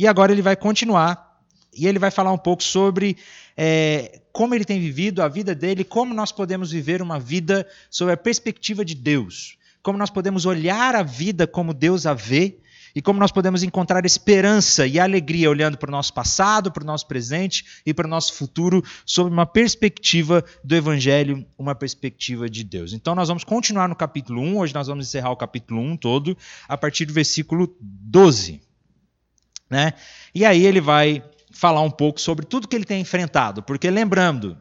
E agora ele vai continuar e ele vai falar um pouco sobre é, como ele tem vivido a vida dele, como nós podemos viver uma vida sob a perspectiva de Deus, como nós podemos olhar a vida como Deus a vê e como nós podemos encontrar esperança e alegria olhando para o nosso passado, para o nosso presente e para o nosso futuro sob uma perspectiva do Evangelho, uma perspectiva de Deus. Então nós vamos continuar no capítulo 1, hoje nós vamos encerrar o capítulo 1 todo, a partir do versículo 12. Né? E aí ele vai falar um pouco sobre tudo que ele tem enfrentado, porque lembrando,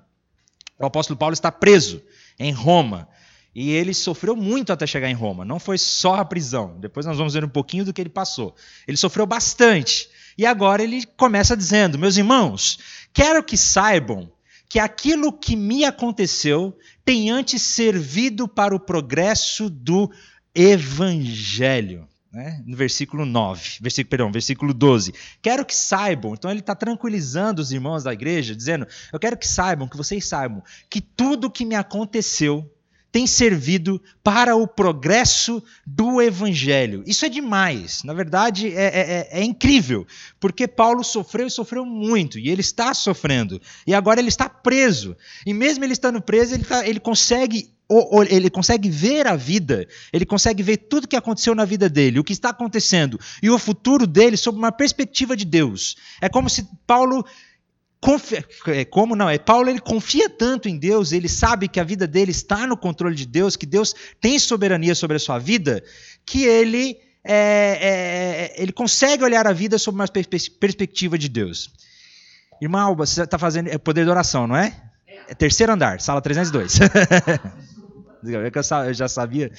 o apóstolo Paulo está preso em Roma. E ele sofreu muito até chegar em Roma. Não foi só a prisão. Depois nós vamos ver um pouquinho do que ele passou. Ele sofreu bastante. E agora ele começa dizendo: Meus irmãos, quero que saibam que aquilo que me aconteceu tem antes servido para o progresso do evangelho né? no versículo 9, versículo, perdão, versículo 12. Quero que saibam, então ele está tranquilizando os irmãos da igreja, dizendo: Eu quero que saibam, que vocês saibam, que tudo que me aconteceu tem servido para o progresso do evangelho. Isso é demais, na verdade é, é, é, é incrível, porque Paulo sofreu e sofreu muito, e ele está sofrendo, e agora ele está preso, e mesmo ele estando preso, ele, tá, ele consegue ele consegue ver a vida, ele consegue ver tudo que aconteceu na vida dele, o que está acontecendo e o futuro dele sob uma perspectiva de Deus. É como se Paulo confia, é, como não, é Paulo ele confia tanto em Deus, ele sabe que a vida dele está no controle de Deus, que Deus tem soberania sobre a sua vida, que ele é, é, ele consegue olhar a vida sob uma perspectiva de Deus. Irmão Alba, você está fazendo é poder de oração, não é? É terceiro andar, sala 302. eu já sabia.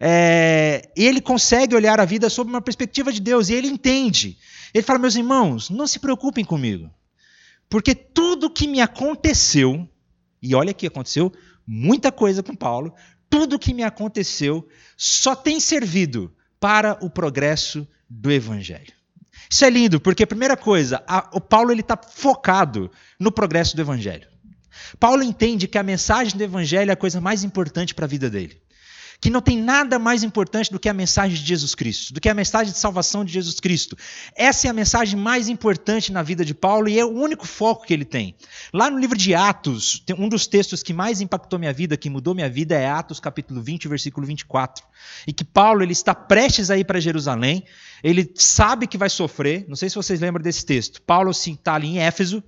É, ele consegue olhar a vida sob uma perspectiva de Deus e ele entende. Ele fala: meus irmãos, não se preocupem comigo, porque tudo que me aconteceu, e olha que aconteceu muita coisa com Paulo, tudo que me aconteceu só tem servido para o progresso do Evangelho. Isso é lindo, porque, primeira coisa, a, o Paulo está focado no progresso do Evangelho. Paulo entende que a mensagem do Evangelho é a coisa mais importante para a vida dele. Que não tem nada mais importante do que a mensagem de Jesus Cristo, do que a mensagem de salvação de Jesus Cristo. Essa é a mensagem mais importante na vida de Paulo e é o único foco que ele tem. Lá no livro de Atos, um dos textos que mais impactou minha vida, que mudou minha vida, é Atos capítulo 20, versículo 24. E que Paulo ele está prestes a ir para Jerusalém, ele sabe que vai sofrer, não sei se vocês lembram desse texto. Paulo está ali em Éfeso,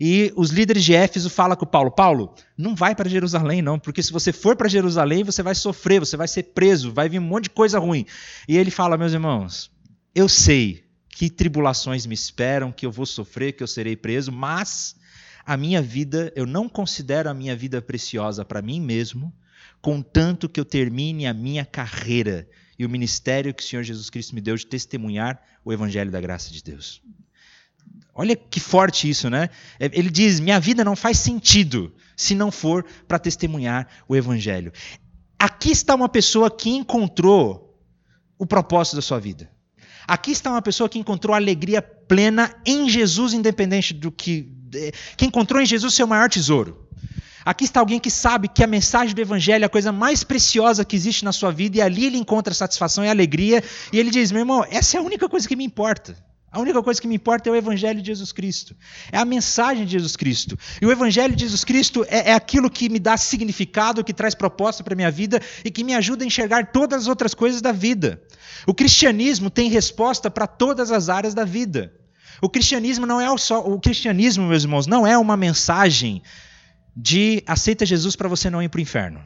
e os líderes de Éfeso falam com Paulo: Paulo, não vai para Jerusalém, não, porque se você for para Jerusalém, você vai sofrer, você vai ser preso, vai vir um monte de coisa ruim. E ele fala: Meus irmãos, eu sei que tribulações me esperam, que eu vou sofrer, que eu serei preso, mas a minha vida, eu não considero a minha vida preciosa para mim mesmo, contanto que eu termine a minha carreira e o ministério que o Senhor Jesus Cristo me deu de testemunhar o evangelho da graça de Deus. Olha que forte isso, né? É, ele diz: minha vida não faz sentido se não for para testemunhar o Evangelho. Aqui está uma pessoa que encontrou o propósito da sua vida. Aqui está uma pessoa que encontrou alegria plena em Jesus, independente do que. que encontrou em Jesus seu maior tesouro. Aqui está alguém que sabe que a mensagem do Evangelho é a coisa mais preciosa que existe na sua vida, e ali ele encontra satisfação e alegria, e ele diz: meu irmão, essa é a única coisa que me importa. A única coisa que me importa é o Evangelho de Jesus Cristo. É a mensagem de Jesus Cristo. E o Evangelho de Jesus Cristo é, é aquilo que me dá significado, que traz proposta para a minha vida e que me ajuda a enxergar todas as outras coisas da vida. O cristianismo tem resposta para todas as áreas da vida. O cristianismo não é só. O cristianismo, meus irmãos, não é uma mensagem de aceita Jesus para você não ir para o inferno.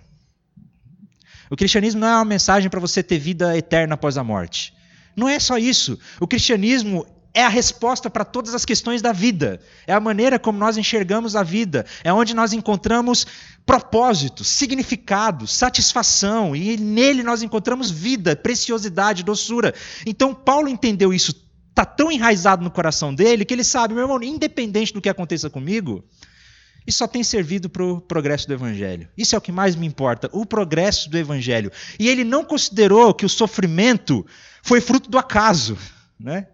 O cristianismo não é uma mensagem para você ter vida eterna após a morte. Não é só isso. O cristianismo é a resposta para todas as questões da vida. É a maneira como nós enxergamos a vida. É onde nós encontramos propósito, significado, satisfação. E nele nós encontramos vida, preciosidade, doçura. Então, Paulo entendeu isso. Está tão enraizado no coração dele que ele sabe, meu irmão, independente do que aconteça comigo, isso só tem servido para o progresso do Evangelho. Isso é o que mais me importa, o progresso do Evangelho. E ele não considerou que o sofrimento foi fruto do acaso. Né?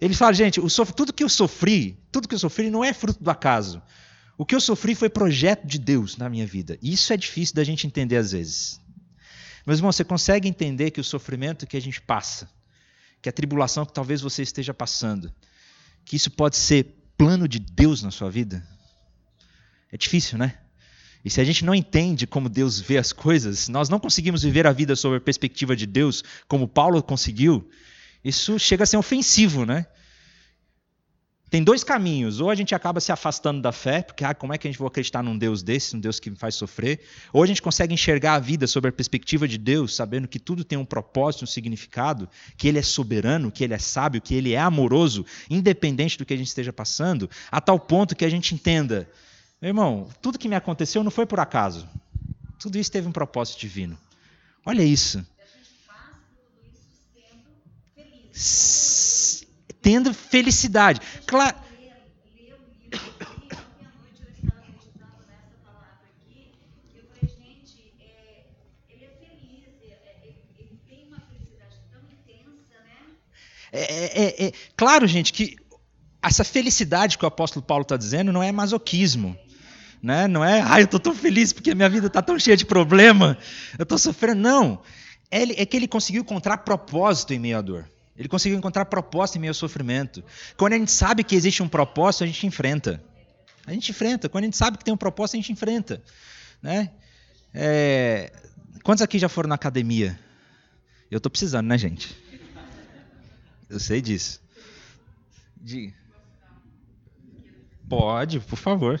Ele fala, gente, tudo que eu sofri, tudo que eu sofri não é fruto do acaso. O que eu sofri foi projeto de Deus na minha vida. E isso é difícil da gente entender às vezes. Mas, irmão, você consegue entender que o sofrimento que a gente passa, que a tribulação que talvez você esteja passando, que isso pode ser plano de Deus na sua vida? É difícil, né? E se a gente não entende como Deus vê as coisas, nós não conseguimos viver a vida sob a perspectiva de Deus, como Paulo conseguiu, isso chega a ser ofensivo, né? Tem dois caminhos. Ou a gente acaba se afastando da fé, porque ah, como é que a gente vai acreditar num Deus desse, um Deus que me faz sofrer? Ou a gente consegue enxergar a vida sob a perspectiva de Deus, sabendo que tudo tem um propósito, um significado, que Ele é soberano, que Ele é sábio, que Ele é amoroso, independente do que a gente esteja passando, a tal ponto que a gente entenda meu irmão, tudo que me aconteceu não foi por acaso. Tudo isso teve um propósito divino. Olha isso. Tendo felicidade. Claro. É, é, é, é, claro, gente, que essa felicidade que o apóstolo Paulo está dizendo não é masoquismo. Né? Não é, ai, eu estou tão feliz porque minha vida está tão cheia de problema, eu estou sofrendo. Não. É que ele conseguiu encontrar propósito em meio à dor. Ele conseguiu encontrar propósito em meio ao sofrimento. Quando a gente sabe que existe um propósito, a gente enfrenta. A gente enfrenta. Quando a gente sabe que tem um propósito, a gente enfrenta. Né? É... Quantos aqui já foram na academia? Eu estou precisando, né, gente? Eu sei disso. De... Pode, por favor.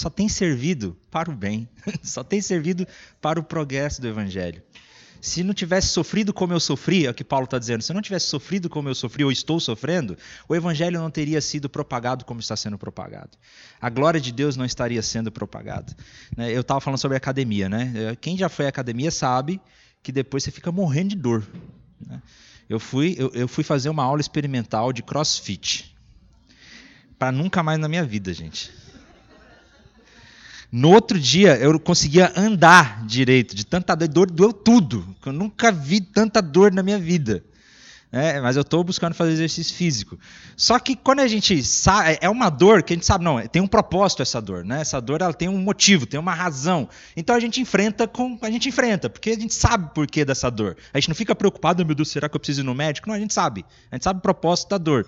só tem servido para o bem, só tem servido para o progresso do Evangelho. Se não tivesse sofrido como eu sofri, é o que Paulo está dizendo, se não tivesse sofrido como eu sofri ou estou sofrendo, o evangelho não teria sido propagado como está sendo propagado. A glória de Deus não estaria sendo propagada. Né? Eu estava falando sobre academia, né? Quem já foi à academia sabe que depois você fica morrendo de dor. Né? Eu, fui, eu fui fazer uma aula experimental de crossfit. Para nunca mais na minha vida, gente. No outro dia, eu conseguia andar direito, de tanta dor, doeu tudo. Eu nunca vi tanta dor na minha vida. É, mas eu estou buscando fazer exercício físico. Só que quando a gente sabe, é uma dor que a gente sabe, não, tem um propósito essa dor, né? Essa dor ela tem um motivo, tem uma razão. Então a gente enfrenta com, a gente enfrenta, porque a gente sabe o porquê dessa dor. A gente não fica preocupado, meu Deus, será que eu preciso ir no médico? Não, a gente sabe. A gente sabe o propósito da dor.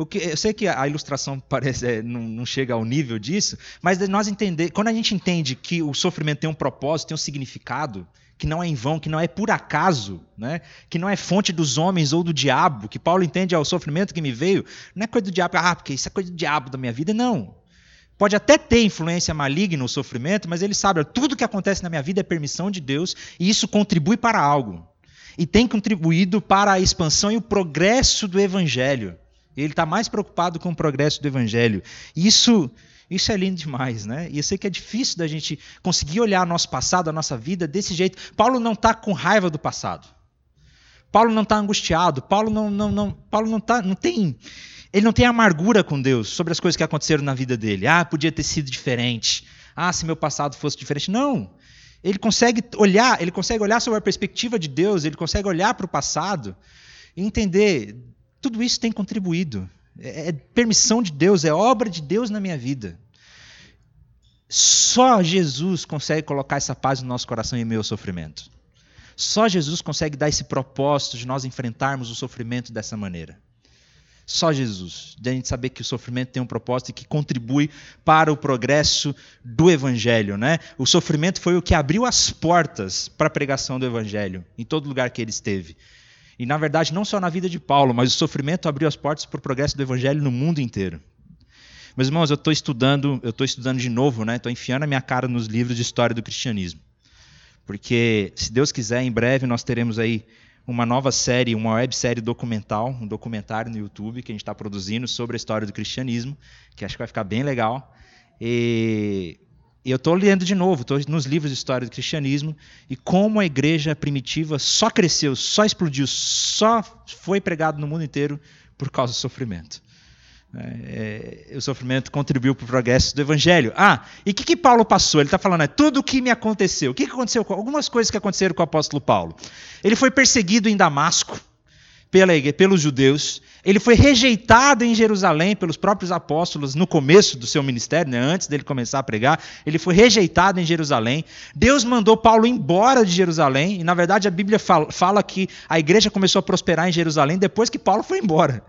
O que, eu sei que a ilustração parece, é, não, não, chega ao nível disso, mas nós entender, quando a gente entende que o sofrimento tem um propósito, tem um significado, que não é em vão, que não é por acaso, né? que não é fonte dos homens ou do diabo, que Paulo entende ao sofrimento que me veio, não é coisa do diabo, ah, porque isso é coisa do diabo da minha vida, não. Pode até ter influência maligna no sofrimento, mas ele sabe, tudo que acontece na minha vida é permissão de Deus e isso contribui para algo. E tem contribuído para a expansão e o progresso do evangelho. Ele está mais preocupado com o progresso do evangelho. Isso, isso é lindo demais, né? E eu sei que é difícil da gente conseguir olhar nosso passado, a nossa vida desse jeito. Paulo não está com raiva do passado. Paulo não está angustiado. Paulo não, não, não, Paulo não tá, não tem, ele não tem amargura com Deus sobre as coisas que aconteceram na vida dele. Ah, podia ter sido diferente. Ah, se meu passado fosse diferente. Não. Ele consegue olhar, ele consegue olhar sobre a perspectiva de Deus. Ele consegue olhar para o passado e entender tudo isso tem contribuído. É, é permissão de Deus, é obra de Deus na minha vida. Só Jesus consegue colocar essa paz no nosso coração meio ao sofrimento. Só Jesus consegue dar esse propósito de nós enfrentarmos o sofrimento dessa maneira. Só Jesus. De a gente saber que o sofrimento tem um propósito e que contribui para o progresso do Evangelho. Né? O sofrimento foi o que abriu as portas para a pregação do Evangelho, em todo lugar que ele esteve. E, na verdade, não só na vida de Paulo, mas o sofrimento abriu as portas para o progresso do Evangelho no mundo inteiro. Meus irmãos, eu estou estudando, eu estou estudando de novo, né? Estou enfiando a minha cara nos livros de história do cristianismo. Porque, se Deus quiser, em breve nós teremos aí uma nova série, uma websérie documental, um documentário no YouTube que a gente está produzindo sobre a história do cristianismo, que acho que vai ficar bem legal. E eu estou lendo de novo, estou nos livros de história do cristianismo, e como a igreja primitiva só cresceu, só explodiu, só foi pregado no mundo inteiro por causa do sofrimento. É, é, o sofrimento contribuiu para o progresso do evangelho. Ah, e o que, que Paulo passou? Ele está falando, é tudo o que me aconteceu. O que, que aconteceu? Algumas coisas que aconteceram com o apóstolo Paulo. Ele foi perseguido em Damasco pela, pelos judeus. Ele foi rejeitado em Jerusalém pelos próprios apóstolos no começo do seu ministério, né, antes dele começar a pregar. Ele foi rejeitado em Jerusalém. Deus mandou Paulo embora de Jerusalém. E, na verdade, a Bíblia fala, fala que a igreja começou a prosperar em Jerusalém depois que Paulo foi embora.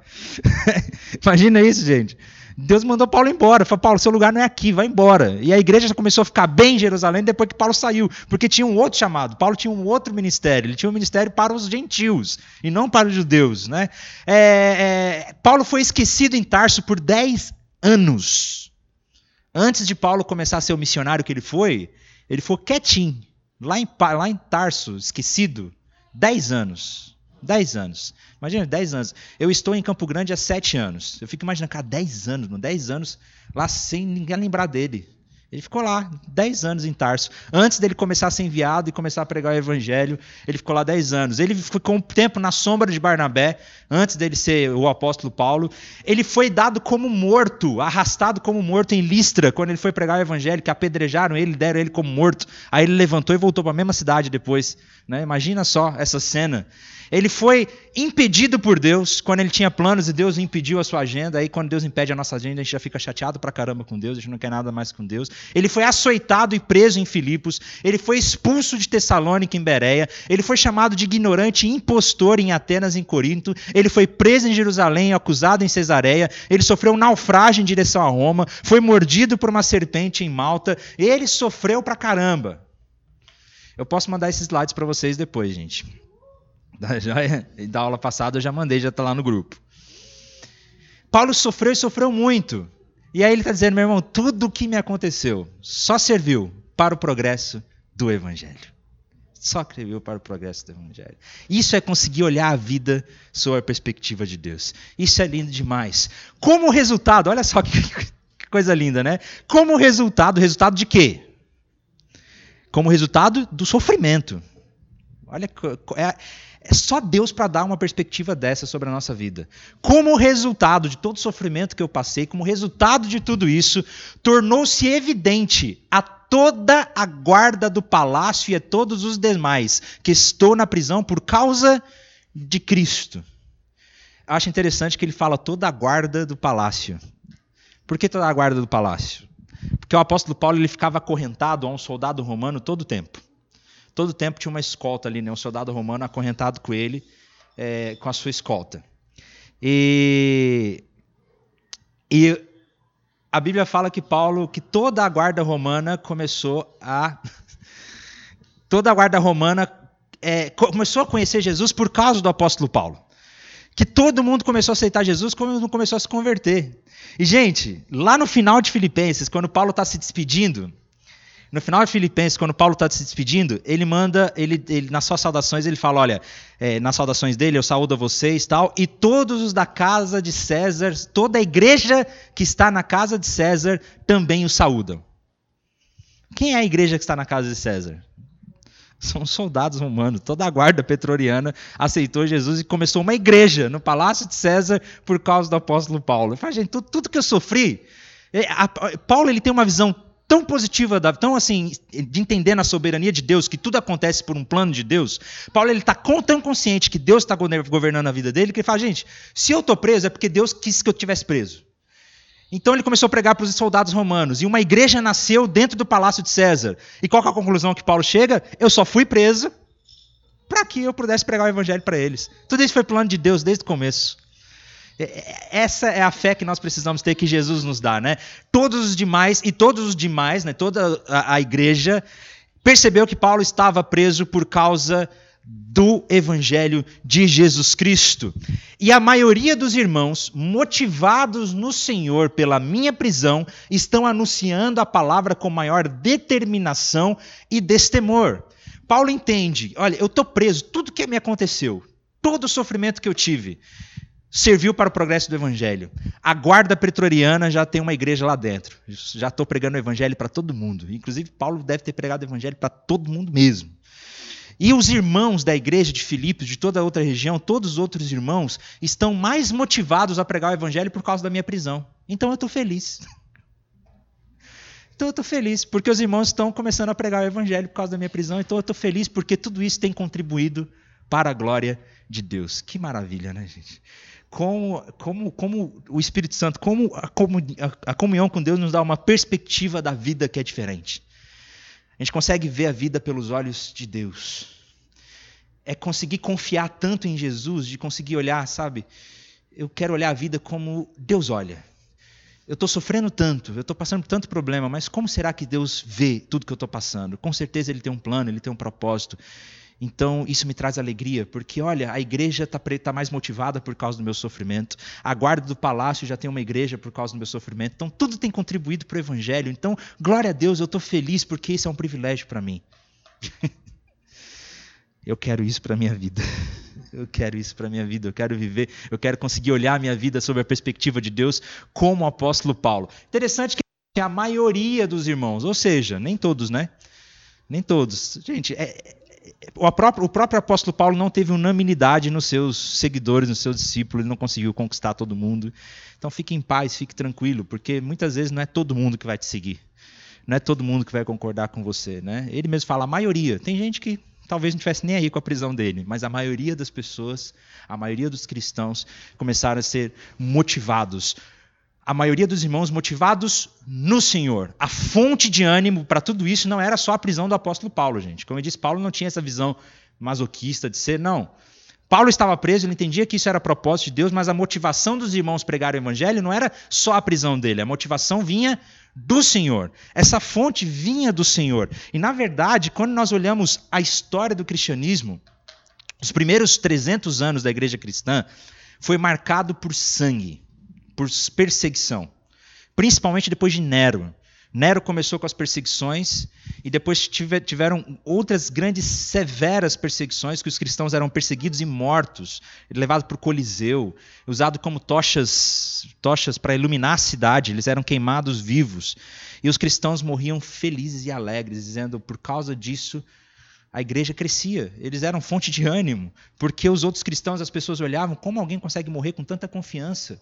Imagina isso, gente. Deus mandou Paulo embora. Falou, Paulo, seu lugar não é aqui, vai embora. E a igreja já começou a ficar bem em Jerusalém depois que Paulo saiu, porque tinha um outro chamado. Paulo tinha um outro ministério. Ele tinha um ministério para os gentios e não para os judeus. Né? É, é, Paulo foi esquecido em Tarso por 10 anos. Antes de Paulo começar a ser o missionário que ele foi, ele foi quietinho, lá em, lá em Tarso, esquecido, 10 anos. 10 anos. Imagina, 10 anos. Eu estou em Campo Grande há 7 anos. Eu fico imaginando, cara, 10 anos, mano, 10 anos lá sem ninguém lembrar dele. Ele ficou lá 10 anos em Tarso. Antes dele começar a ser enviado e começar a pregar o evangelho, ele ficou lá 10 anos. Ele ficou um tempo na sombra de Barnabé, antes dele ser o apóstolo Paulo. Ele foi dado como morto, arrastado como morto em Listra, quando ele foi pregar o evangelho, que apedrejaram ele, deram ele como morto. Aí ele levantou e voltou para a mesma cidade depois. Né? Imagina só essa cena. Ele foi impedido por Deus quando ele tinha planos e Deus impediu a sua agenda. Aí, quando Deus impede a nossa agenda, a gente já fica chateado pra caramba com Deus, a gente não quer nada mais com Deus. Ele foi açoitado e preso em Filipos. Ele foi expulso de Tessalônica em Bereia. Ele foi chamado de ignorante e impostor em Atenas em Corinto. Ele foi preso em Jerusalém, acusado em Cesareia. Ele sofreu um naufrágio em direção a Roma. Foi mordido por uma serpente em Malta. Ele sofreu pra caramba. Eu posso mandar esses slides para vocês depois, gente. Já, da aula passada eu já mandei, já está lá no grupo. Paulo sofreu e sofreu muito. E aí ele está dizendo, meu irmão, tudo o que me aconteceu só serviu para o progresso do Evangelho. Só serviu para o progresso do Evangelho. Isso é conseguir olhar a vida sob a perspectiva de Deus. Isso é lindo demais. Como resultado, olha só que, que coisa linda, né? Como resultado, resultado de quê? Como resultado do sofrimento. Olha, é, é só Deus para dar uma perspectiva dessa sobre a nossa vida. Como resultado de todo o sofrimento que eu passei, como resultado de tudo isso, tornou-se evidente a toda a guarda do palácio e a todos os demais que estou na prisão por causa de Cristo. Acho interessante que ele fala toda a guarda do palácio. Por que toda a guarda do palácio? Porque o apóstolo Paulo ele ficava acorrentado a um soldado romano todo o tempo. Todo tempo tinha uma escolta ali, né? um soldado romano acorrentado com ele, é, com a sua escolta. E, e a Bíblia fala que Paulo, que toda a guarda romana começou a. toda a guarda romana é, começou a conhecer Jesus por causa do apóstolo Paulo. Que todo mundo começou a aceitar Jesus, como começou a se converter. E, gente, lá no final de Filipenses, quando Paulo está se despedindo, no final de Filipenses, quando Paulo está se despedindo, ele manda, ele, ele, nas suas saudações, ele fala: olha, é, nas saudações dele, eu saúdo a vocês tal, e todos os da casa de César, toda a igreja que está na casa de César também o saúdam. Quem é a igreja que está na casa de César? São soldados romanos, toda a guarda petroriana aceitou Jesus e começou uma igreja no palácio de César por causa do apóstolo Paulo. Fala, gente, tudo, tudo que eu sofri. É, Paulo ele tem uma visão tão positiva, tão assim, de entender na soberania de Deus, que tudo acontece por um plano de Deus, Paulo ele está tão consciente que Deus está governando a vida dele, que ele fala, gente, se eu estou preso é porque Deus quis que eu tivesse preso. Então ele começou a pregar para os soldados romanos, e uma igreja nasceu dentro do palácio de César. E qual é a conclusão que Paulo chega? Eu só fui preso para que eu pudesse pregar o evangelho para eles. Tudo isso foi plano de Deus desde o começo. Essa é a fé que nós precisamos ter que Jesus nos dá, né? Todos os demais e todos os demais, né? Toda a, a igreja percebeu que Paulo estava preso por causa do Evangelho de Jesus Cristo. E a maioria dos irmãos, motivados no Senhor pela minha prisão, estão anunciando a palavra com maior determinação e destemor. Paulo entende: olha, eu estou preso, tudo que me aconteceu, todo o sofrimento que eu tive, serviu para o progresso do Evangelho. A guarda pretoriana já tem uma igreja lá dentro. Já estou pregando o Evangelho para todo mundo. Inclusive, Paulo deve ter pregado o Evangelho para todo mundo mesmo. E os irmãos da igreja de Filipos, de toda a outra região, todos os outros irmãos, estão mais motivados a pregar o evangelho por causa da minha prisão. Então eu estou feliz. Então eu estou feliz, porque os irmãos estão começando a pregar o evangelho por causa da minha prisão. Então eu estou feliz porque tudo isso tem contribuído para a glória de Deus. Que maravilha, né, gente? Como, como, como o Espírito Santo, como a, a comunhão com Deus nos dá uma perspectiva da vida que é diferente. A gente consegue ver a vida pelos olhos de Deus. É conseguir confiar tanto em Jesus, de conseguir olhar, sabe? Eu quero olhar a vida como Deus olha. Eu estou sofrendo tanto, eu estou passando por tanto problema, mas como será que Deus vê tudo que eu estou passando? Com certeza Ele tem um plano, Ele tem um propósito. Então, isso me traz alegria, porque olha, a igreja está tá mais motivada por causa do meu sofrimento, a guarda do palácio já tem uma igreja por causa do meu sofrimento, então tudo tem contribuído para o evangelho. Então, glória a Deus, eu estou feliz porque isso é um privilégio para mim. eu quero isso para minha vida. Eu quero isso para minha vida, eu quero viver, eu quero conseguir olhar a minha vida sob a perspectiva de Deus, como o apóstolo Paulo. Interessante que a maioria dos irmãos, ou seja, nem todos, né? Nem todos. Gente, é, o próprio, o próprio apóstolo Paulo não teve unanimidade nos seus seguidores, nos seus discípulos, ele não conseguiu conquistar todo mundo. Então fique em paz, fique tranquilo, porque muitas vezes não é todo mundo que vai te seguir. Não é todo mundo que vai concordar com você. Né? Ele mesmo fala, a maioria. Tem gente que talvez não tivesse nem aí com a prisão dele, mas a maioria das pessoas, a maioria dos cristãos começaram a ser motivados a maioria dos irmãos motivados no Senhor. A fonte de ânimo para tudo isso não era só a prisão do apóstolo Paulo, gente. Como eu disse, Paulo não tinha essa visão masoquista de ser, não. Paulo estava preso, ele entendia que isso era propósito de Deus, mas a motivação dos irmãos pregar o evangelho não era só a prisão dele, a motivação vinha do Senhor. Essa fonte vinha do Senhor. E na verdade, quando nós olhamos a história do cristianismo, os primeiros 300 anos da igreja cristã foi marcado por sangue por perseguição, principalmente depois de Nero. Nero começou com as perseguições e depois tiveram outras grandes, severas perseguições que os cristãos eram perseguidos e mortos, levados para o Coliseu, usado como tochas, tochas para iluminar a cidade. Eles eram queimados vivos e os cristãos morriam felizes e alegres, dizendo por causa disso a igreja crescia. Eles eram fonte de ânimo, porque os outros cristãos, as pessoas olhavam como alguém consegue morrer com tanta confiança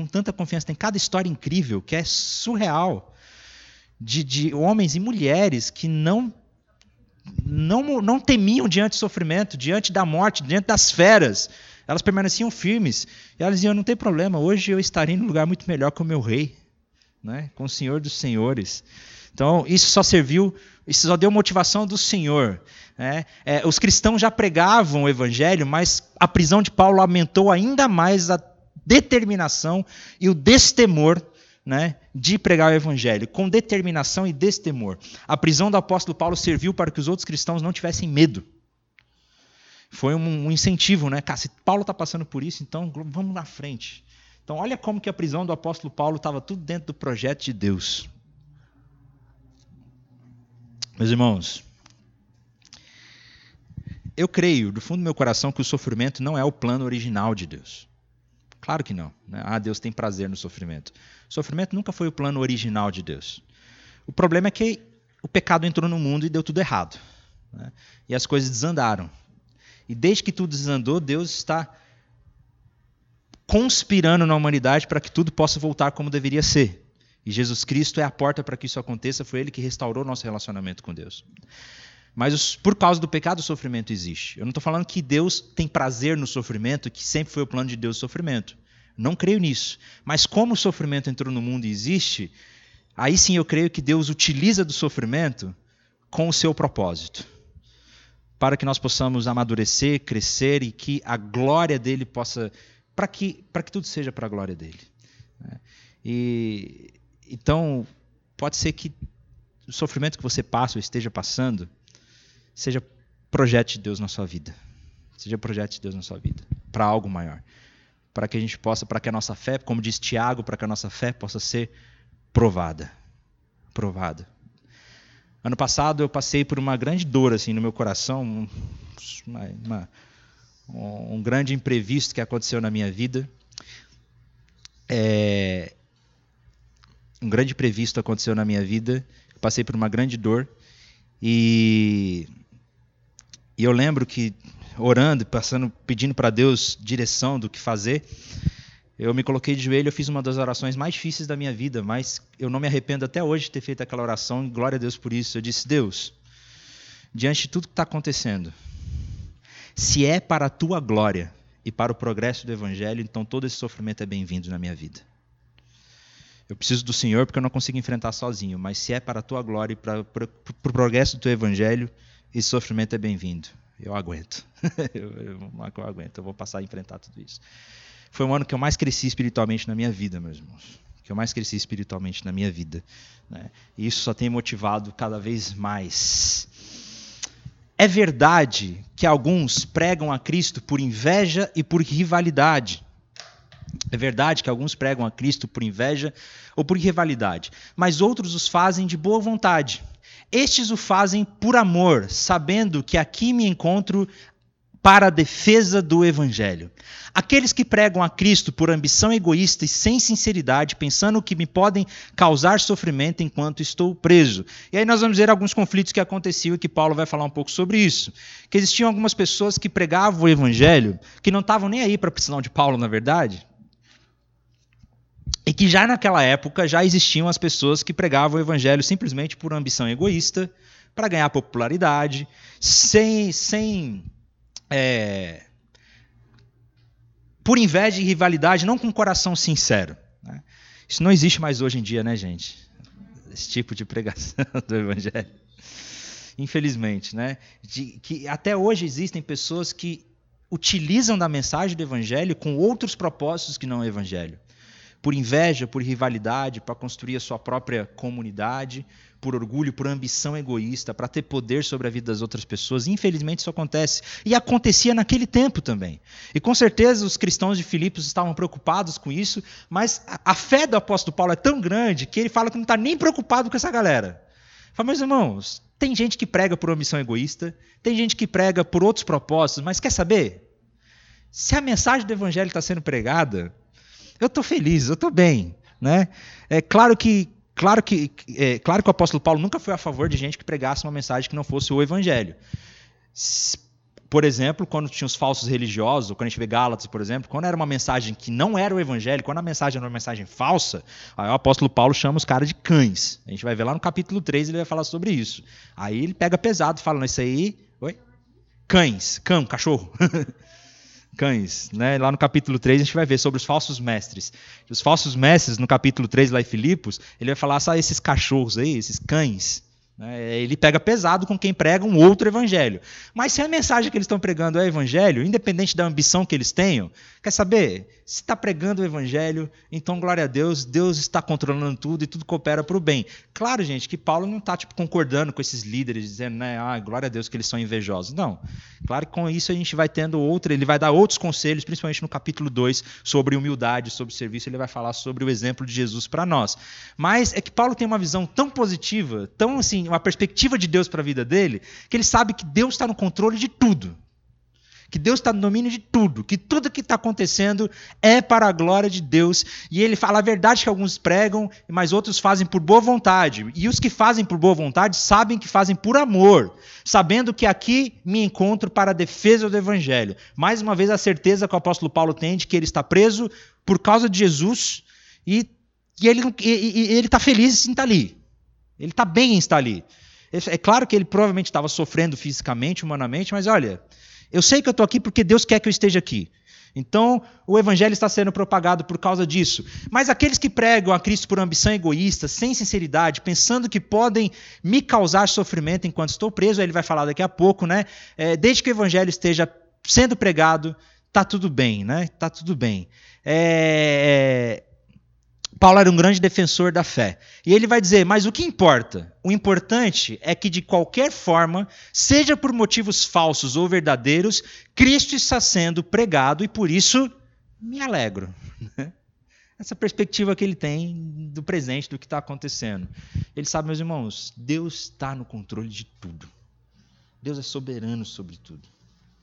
com tanta confiança. Tem cada história incrível que é surreal de, de homens e mulheres que não, não, não temiam diante do sofrimento, diante da morte, diante das feras. Elas permaneciam firmes. E elas diziam: não tem problema, hoje eu estarei num lugar muito melhor com o meu rei, né? com o Senhor dos Senhores. Então, isso só serviu, isso só deu motivação do Senhor. Né? É, os cristãos já pregavam o evangelho, mas a prisão de Paulo aumentou ainda mais a determinação e o destemor né, de pregar o evangelho, com determinação e destemor. A prisão do apóstolo Paulo serviu para que os outros cristãos não tivessem medo. Foi um, um incentivo, né? Cara, se Paulo está passando por isso, então vamos na frente. Então, olha como que a prisão do apóstolo Paulo estava tudo dentro do projeto de Deus. Meus irmãos, eu creio do fundo do meu coração que o sofrimento não é o plano original de Deus. Claro que não. Né? Ah, Deus tem prazer no sofrimento. Sofrimento nunca foi o plano original de Deus. O problema é que o pecado entrou no mundo e deu tudo errado. Né? E as coisas desandaram. E desde que tudo desandou, Deus está conspirando na humanidade para que tudo possa voltar como deveria ser. E Jesus Cristo é a porta para que isso aconteça, foi Ele que restaurou nosso relacionamento com Deus. Mas por causa do pecado, o sofrimento existe. Eu não estou falando que Deus tem prazer no sofrimento, que sempre foi o plano de Deus o sofrimento. Não creio nisso. Mas como o sofrimento entrou no mundo e existe, aí sim eu creio que Deus utiliza do sofrimento com o seu propósito. Para que nós possamos amadurecer, crescer e que a glória dele possa para que, que tudo seja para a glória dele. Né? E, então, pode ser que o sofrimento que você passa ou esteja passando seja projeto de Deus na sua vida. Seja projeto de Deus na sua vida, para algo maior. Para que a gente possa, para que a nossa fé, como diz Tiago, para que a nossa fé possa ser provada. Provada. Ano passado eu passei por uma grande dor assim no meu coração, uma, uma, um grande imprevisto que aconteceu na minha vida. É, um grande imprevisto aconteceu na minha vida. Passei por uma grande dor e, e eu lembro que orando, passando, pedindo para Deus direção do que fazer, eu me coloquei de joelho, eu fiz uma das orações mais difíceis da minha vida, mas eu não me arrependo até hoje de ter feito aquela oração, glória a Deus por isso. Eu disse: Deus, diante de tudo que está acontecendo, se é para a tua glória e para o progresso do Evangelho, então todo esse sofrimento é bem-vindo na minha vida. Eu preciso do Senhor porque eu não consigo enfrentar sozinho, mas se é para a tua glória e para, para o progresso do teu Evangelho, esse sofrimento é bem-vindo. Eu aguento. eu, eu, eu aguento, eu vou passar a enfrentar tudo isso foi o ano que eu mais cresci espiritualmente na minha vida, meus irmãos. Que eu mais cresci espiritualmente na minha vida. Né? E isso só tem motivado cada vez mais. É verdade que alguns pregam a Cristo por inveja e por rivalidade. É verdade que alguns pregam a Cristo por inveja ou por rivalidade, mas outros os fazem de boa vontade. Estes o fazem por amor, sabendo que aqui me encontro para a defesa do Evangelho. Aqueles que pregam a Cristo por ambição egoísta e sem sinceridade, pensando que me podem causar sofrimento enquanto estou preso. E aí nós vamos ver alguns conflitos que aconteciam e que Paulo vai falar um pouco sobre isso. Que existiam algumas pessoas que pregavam o Evangelho, que não estavam nem aí para a prisão de Paulo, na verdade, e que já naquela época já existiam as pessoas que pregavam o Evangelho simplesmente por ambição egoísta, para ganhar popularidade, sem, sem é, por inveja e rivalidade, não com coração sincero. Né? Isso não existe mais hoje em dia, né, gente? Esse tipo de pregação do Evangelho. Infelizmente, né? De, que até hoje existem pessoas que utilizam da mensagem do Evangelho com outros propósitos que não o Evangelho. Por inveja, por rivalidade, para construir a sua própria comunidade, por orgulho, por ambição egoísta, para ter poder sobre a vida das outras pessoas. Infelizmente isso acontece. E acontecia naquele tempo também. E com certeza os cristãos de Filipos estavam preocupados com isso, mas a fé do apóstolo Paulo é tão grande que ele fala que não está nem preocupado com essa galera. Fala, meus irmãos, tem gente que prega por ambição egoísta, tem gente que prega por outros propósitos, mas quer saber? Se a mensagem do evangelho está sendo pregada, eu estou feliz, eu estou bem. Né? É claro que Claro que, é, claro que o apóstolo Paulo nunca foi a favor de gente que pregasse uma mensagem que não fosse o evangelho. Por exemplo, quando tinha os falsos religiosos, quando a gente vê Gálatas, por exemplo, quando era uma mensagem que não era o evangelho, quando a mensagem era uma mensagem falsa, aí o apóstolo Paulo chama os caras de cães. A gente vai ver lá no capítulo 3, ele vai falar sobre isso. Aí ele pega pesado, falando isso aí. Oi? Cães, cão, cachorro. cães. Né? Lá no capítulo 3 a gente vai ver sobre os falsos mestres. Os falsos mestres, no capítulo 3 lá em Filipos, ele vai falar só esses cachorros aí, esses cães. Né? Ele pega pesado com quem prega um outro evangelho. Mas se a mensagem que eles estão pregando é evangelho, independente da ambição que eles tenham, quer saber? Se está pregando o evangelho, então glória a Deus, Deus está controlando tudo e tudo coopera para o bem. Claro, gente, que Paulo não está tipo, concordando com esses líderes, dizendo, né, ah, glória a Deus que eles são invejosos. Não. Claro que com isso a gente vai tendo outra, ele vai dar outros conselhos, principalmente no capítulo 2, sobre humildade, sobre serviço, ele vai falar sobre o exemplo de Jesus para nós. Mas é que Paulo tem uma visão tão positiva, tão assim, uma perspectiva de Deus para a vida dele, que ele sabe que Deus está no controle de tudo que Deus está no domínio de tudo, que tudo que está acontecendo é para a glória de Deus. E ele fala a verdade que alguns pregam, mas outros fazem por boa vontade. E os que fazem por boa vontade sabem que fazem por amor, sabendo que aqui me encontro para a defesa do evangelho. Mais uma vez a certeza que o apóstolo Paulo tem de que ele está preso por causa de Jesus e, e ele está feliz em estar ali. Ele está bem em estar ali. É claro que ele provavelmente estava sofrendo fisicamente, humanamente, mas olha, eu sei que eu estou aqui porque Deus quer que eu esteja aqui. Então, o evangelho está sendo propagado por causa disso. Mas aqueles que pregam a Cristo por ambição egoísta, sem sinceridade, pensando que podem me causar sofrimento enquanto estou preso, ele vai falar daqui a pouco, né? É, desde que o evangelho esteja sendo pregado, tá tudo bem, né? Tá tudo bem. É, Paulo era um grande defensor da fé. E ele vai dizer: Mas o que importa? O importante é que, de qualquer forma, seja por motivos falsos ou verdadeiros, Cristo está sendo pregado e por isso me alegro. Essa perspectiva que ele tem do presente, do que está acontecendo. Ele sabe, meus irmãos, Deus está no controle de tudo. Deus é soberano sobre tudo.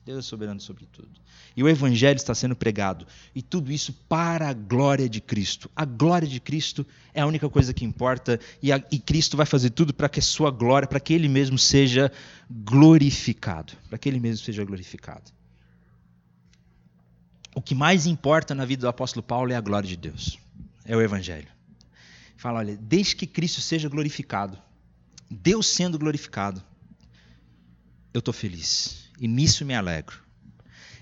Deus é soberano sobre tudo. E o Evangelho está sendo pregado. E tudo isso para a glória de Cristo. A glória de Cristo é a única coisa que importa. E, a, e Cristo vai fazer tudo para que a sua glória, para que Ele mesmo seja glorificado. Para que Ele mesmo seja glorificado. O que mais importa na vida do apóstolo Paulo é a glória de Deus. É o Evangelho. Fala, olha, desde que Cristo seja glorificado, Deus sendo glorificado, eu estou feliz e nisso me alegro.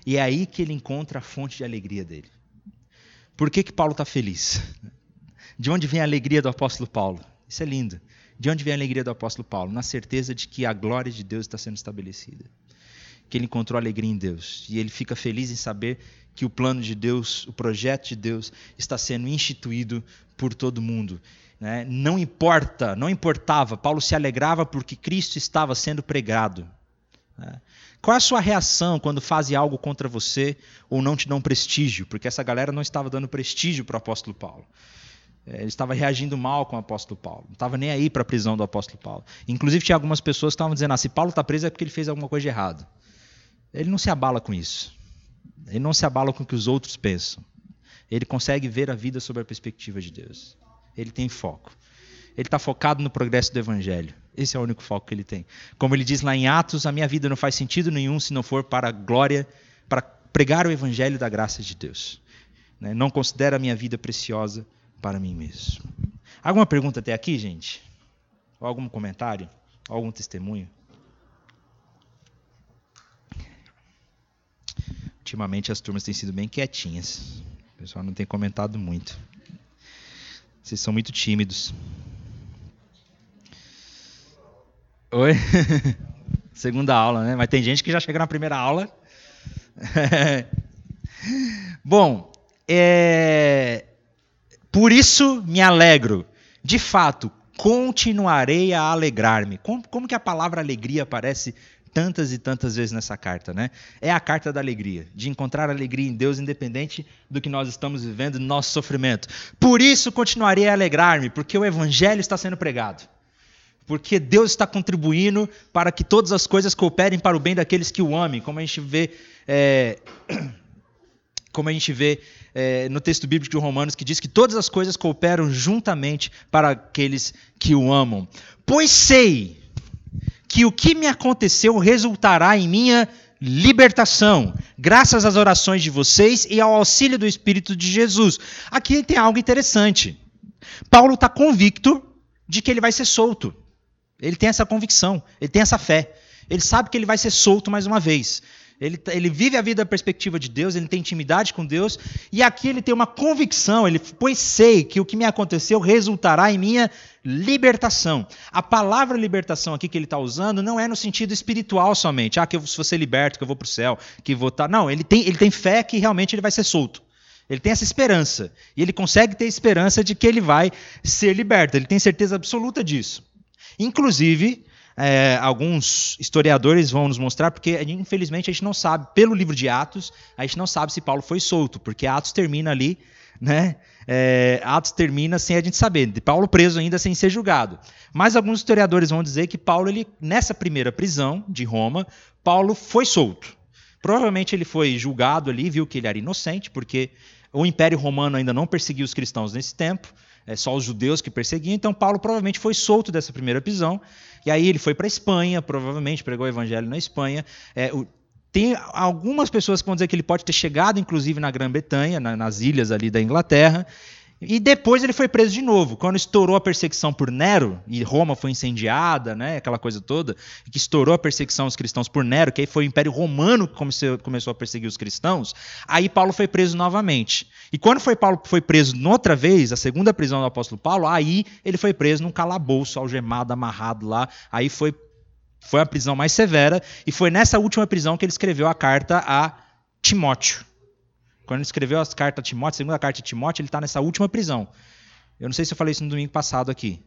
E é aí que ele encontra a fonte de alegria dele. Por que, que Paulo está feliz? De onde vem a alegria do apóstolo Paulo? Isso é lindo. De onde vem a alegria do apóstolo Paulo? Na certeza de que a glória de Deus está sendo estabelecida. Que ele encontrou alegria em Deus. E ele fica feliz em saber que o plano de Deus, o projeto de Deus, está sendo instituído por todo mundo. Né? Não importa, não importava. Paulo se alegrava porque Cristo estava sendo pregado. Qual é a sua reação quando fazem algo contra você ou não te dão prestígio? Porque essa galera não estava dando prestígio para o apóstolo Paulo. É, ele estava reagindo mal com o apóstolo Paulo. Não estava nem aí para a prisão do apóstolo Paulo. Inclusive, tinha algumas pessoas que estavam dizendo: ah, se Paulo está preso é porque ele fez alguma coisa de errado. Ele não se abala com isso. Ele não se abala com o que os outros pensam. Ele consegue ver a vida sob a perspectiva de Deus. Ele tem foco. Ele está focado no progresso do evangelho. Esse é o único foco que ele tem. Como ele diz lá em Atos, a minha vida não faz sentido nenhum se não for para a glória, para pregar o evangelho da graça de Deus. Né? Não considero a minha vida preciosa para mim mesmo. Alguma pergunta até aqui, gente? Ou algum comentário? Ou algum testemunho? Ultimamente as turmas têm sido bem quietinhas. O pessoal não tem comentado muito. Vocês são muito tímidos. Oi? Segunda aula, né? Mas tem gente que já chega na primeira aula. Bom, é... por isso me alegro. De fato, continuarei a alegrar-me. Como, como que a palavra alegria aparece tantas e tantas vezes nessa carta, né? É a carta da alegria, de encontrar alegria em Deus, independente do que nós estamos vivendo, do nosso sofrimento. Por isso continuarei a alegrar-me, porque o evangelho está sendo pregado porque Deus está contribuindo para que todas as coisas cooperem para o bem daqueles que o amem, como a gente vê, é, como a gente vê é, no texto bíblico de Romanos, que diz que todas as coisas cooperam juntamente para aqueles que o amam. Pois sei que o que me aconteceu resultará em minha libertação, graças às orações de vocês e ao auxílio do Espírito de Jesus. Aqui tem algo interessante. Paulo está convicto de que ele vai ser solto. Ele tem essa convicção, ele tem essa fé. Ele sabe que ele vai ser solto mais uma vez. Ele, ele vive a vida da perspectiva de Deus, ele tem intimidade com Deus, e aqui ele tem uma convicção, ele, pois sei que o que me aconteceu resultará em minha libertação. A palavra libertação aqui que ele está usando não é no sentido espiritual somente, ah, que eu vou ser liberto, que eu vou para o céu, que vou estar. Tá... Não, ele tem, ele tem fé que realmente ele vai ser solto. Ele tem essa esperança. E ele consegue ter esperança de que ele vai ser liberto. Ele tem certeza absoluta disso. Inclusive, é, alguns historiadores vão nos mostrar, porque infelizmente a gente não sabe, pelo livro de Atos, a gente não sabe se Paulo foi solto, porque Atos termina ali, né? É, Atos termina sem a gente saber, de Paulo preso ainda sem ser julgado. Mas alguns historiadores vão dizer que Paulo, ele, nessa primeira prisão de Roma, Paulo foi solto. Provavelmente ele foi julgado ali, viu que ele era inocente, porque o Império Romano ainda não perseguiu os cristãos nesse tempo é, só os judeus que perseguiam. Então Paulo provavelmente foi solto dessa primeira prisão. E aí ele foi para a Espanha, provavelmente pregou o evangelho na Espanha. É, o, tem algumas pessoas que vão dizer que ele pode ter chegado, inclusive, na Grã-Bretanha, na, nas ilhas ali da Inglaterra. E depois ele foi preso de novo. Quando estourou a perseguição por Nero, e Roma foi incendiada, né, aquela coisa toda, que estourou a perseguição aos cristãos por Nero, que aí foi o Império Romano que começou a perseguir os cristãos, aí Paulo foi preso novamente. E quando foi Paulo foi preso outra vez, a segunda prisão do apóstolo Paulo, aí ele foi preso num calabouço, algemado, amarrado lá. Aí foi, foi a prisão mais severa, e foi nessa última prisão que ele escreveu a carta a Timóteo Quando ele escreveu as cartas a Timóteo, a segunda carta de Timóteo, ele está nessa última prisão. Eu não sei se eu falei isso no domingo passado aqui.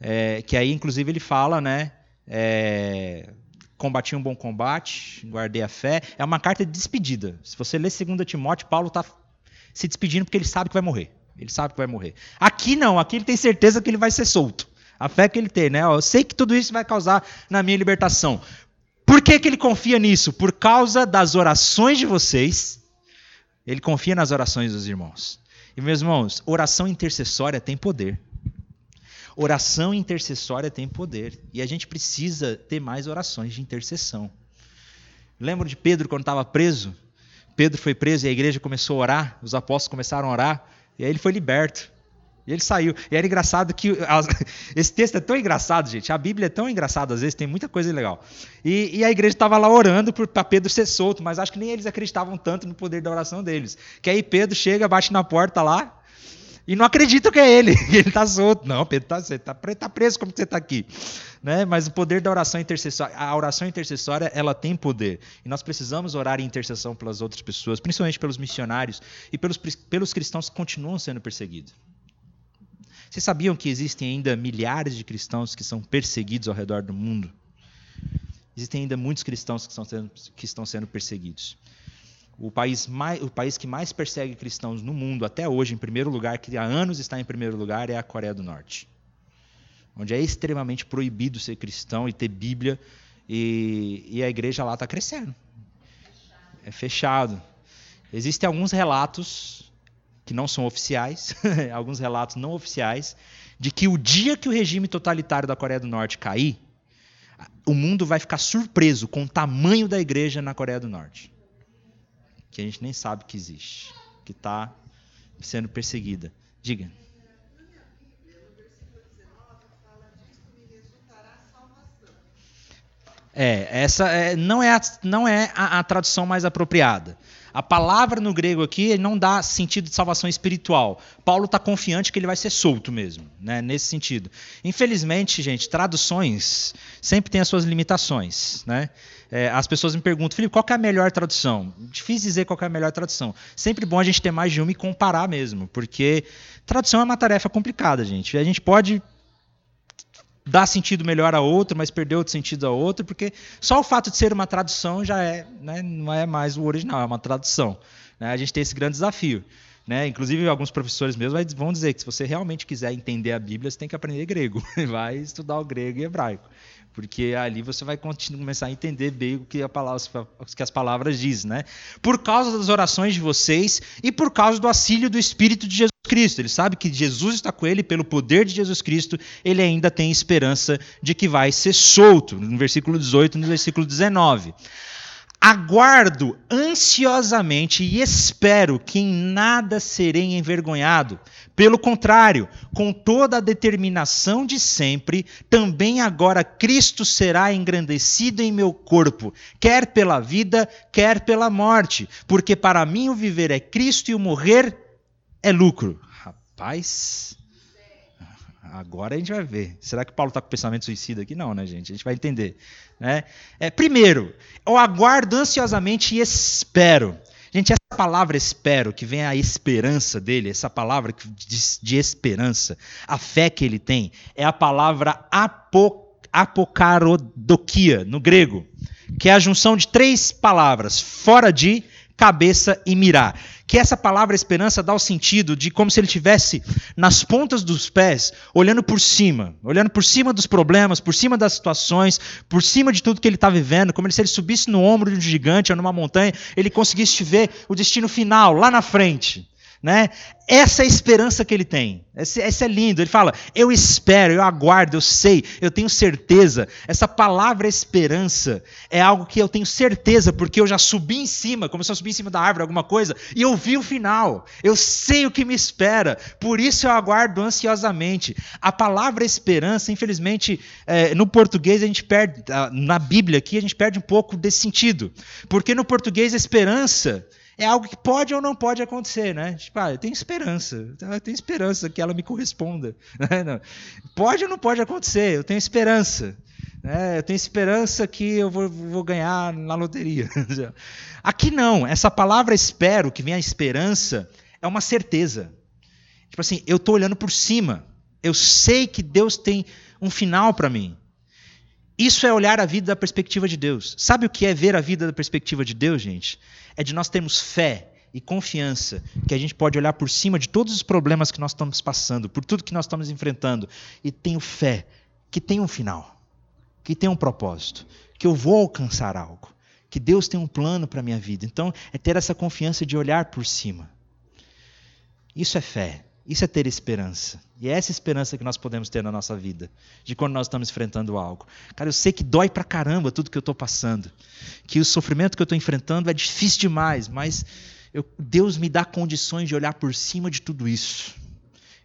É, que aí, inclusive, ele fala, né? É, combati um bom combate, guardei a fé. É uma carta de despedida. Se você ler 2 Timóteo, Paulo está se despedindo porque ele sabe que vai morrer. Ele sabe que vai morrer. Aqui não, aqui ele tem certeza que ele vai ser solto. A fé que ele tem, né? Eu sei que tudo isso vai causar na minha libertação. Por que, que ele confia nisso? Por causa das orações de vocês. Ele confia nas orações dos irmãos. E, meus irmãos, oração intercessória tem poder. Oração intercessória tem poder. E a gente precisa ter mais orações de intercessão. Lembro de Pedro quando estava preso? Pedro foi preso e a igreja começou a orar, os apóstolos começaram a orar, e aí ele foi liberto. E ele saiu. E era engraçado que. Esse texto é tão engraçado, gente. A Bíblia é tão engraçada, às vezes tem muita coisa legal. E, e a igreja estava lá orando para Pedro ser solto, mas acho que nem eles acreditavam tanto no poder da oração deles. Que aí Pedro chega, bate na porta lá, e não acreditam que é ele, ele está solto. Não, Pedro, tá, você está tá preso, como que você está aqui? Né? Mas o poder da oração intercessória, a oração intercessória, ela tem poder. E nós precisamos orar em intercessão pelas outras pessoas, principalmente pelos missionários e pelos, pelos cristãos que continuam sendo perseguidos. Vocês sabiam que existem ainda milhares de cristãos que são perseguidos ao redor do mundo? Existem ainda muitos cristãos que, sendo, que estão sendo perseguidos. O país, mais, o país que mais persegue cristãos no mundo, até hoje, em primeiro lugar, que há anos está em primeiro lugar, é a Coreia do Norte. Onde é extremamente proibido ser cristão e ter Bíblia, e, e a igreja lá está crescendo. É fechado. Existem alguns relatos que não são oficiais, alguns relatos não oficiais, de que o dia que o regime totalitário da Coreia do Norte cair, o mundo vai ficar surpreso com o tamanho da igreja na Coreia do Norte. Que a gente nem sabe que existe, que está sendo perseguida. Diga. É, essa é, não é, a, não é a, a tradução mais apropriada. A palavra no grego aqui não dá sentido de salvação espiritual. Paulo está confiante que ele vai ser solto mesmo, né, nesse sentido. Infelizmente, gente, traduções sempre têm as suas limitações. Né? É, as pessoas me perguntam, Felipe, qual é a melhor tradução? Difícil dizer qual é a melhor tradução. Sempre bom a gente ter mais de uma e comparar mesmo, porque tradução é uma tarefa complicada, gente. A gente pode dá sentido melhor a outro, mas perdeu outro sentido a outro, porque só o fato de ser uma tradução já é, né, não é mais o original, é uma tradução. Né? A gente tem esse grande desafio. Né? Inclusive, alguns professores mesmos vão dizer que se você realmente quiser entender a Bíblia, você tem que aprender grego. Vai estudar o grego e hebraico. Porque ali você vai começar a entender bem o que, palavra, que as palavras dizem. Né? Por causa das orações de vocês e por causa do auxílio do Espírito de Jesus Cristo. Ele sabe que Jesus está com ele, pelo poder de Jesus Cristo, ele ainda tem esperança de que vai ser solto, no versículo 18 e no versículo 19. Aguardo ansiosamente e espero que em nada serei envergonhado. Pelo contrário, com toda a determinação de sempre, também agora Cristo será engrandecido em meu corpo, quer pela vida, quer pela morte, porque para mim o viver é Cristo e o morrer é lucro. Rapaz, agora a gente vai ver. Será que Paulo está com pensamento suicida aqui? Não, né, gente? A gente vai entender. Né? É, primeiro, eu aguardo ansiosamente e espero. Gente, essa palavra espero, que vem a esperança dele, essa palavra de, de esperança, a fé que ele tem, é a palavra apo, apocarodokia, no grego, que é a junção de três palavras: fora de, cabeça e mirar que essa palavra esperança dá o sentido de como se ele tivesse nas pontas dos pés, olhando por cima, olhando por cima dos problemas, por cima das situações, por cima de tudo que ele está vivendo, como se ele subisse no ombro de um gigante ou numa montanha, ele conseguisse ver o destino final lá na frente. Né? Essa é a esperança que ele tem. Esse, esse, é lindo. Ele fala: Eu espero, eu aguardo, eu sei, eu tenho certeza. Essa palavra esperança é algo que eu tenho certeza, porque eu já subi em cima, se eu subisse em cima da árvore, alguma coisa, e eu vi o final. Eu sei o que me espera. Por isso eu aguardo ansiosamente. A palavra esperança, infelizmente, é, no português a gente perde, na Bíblia aqui, a gente perde um pouco desse sentido. Porque no português, esperança é algo que pode ou não pode acontecer, né? Tipo, ah, eu tenho esperança, eu tenho esperança que ela me corresponda. Né? Pode ou não pode acontecer, eu tenho esperança. Né? Eu tenho esperança que eu vou, vou ganhar na loteria. Aqui não, essa palavra espero, que vem a esperança, é uma certeza. Tipo assim, eu estou olhando por cima. Eu sei que Deus tem um final para mim. Isso é olhar a vida da perspectiva de Deus. Sabe o que é ver a vida da perspectiva de Deus, gente? É de nós termos fé e confiança que a gente pode olhar por cima de todos os problemas que nós estamos passando, por tudo que nós estamos enfrentando, e tenho fé que tem um final, que tem um propósito, que eu vou alcançar algo, que Deus tem um plano para a minha vida. Então, é ter essa confiança de olhar por cima. Isso é fé. Isso é ter esperança. E é essa esperança que nós podemos ter na nossa vida, de quando nós estamos enfrentando algo. Cara, eu sei que dói pra caramba tudo que eu estou passando, que o sofrimento que eu estou enfrentando é difícil demais, mas eu, Deus me dá condições de olhar por cima de tudo isso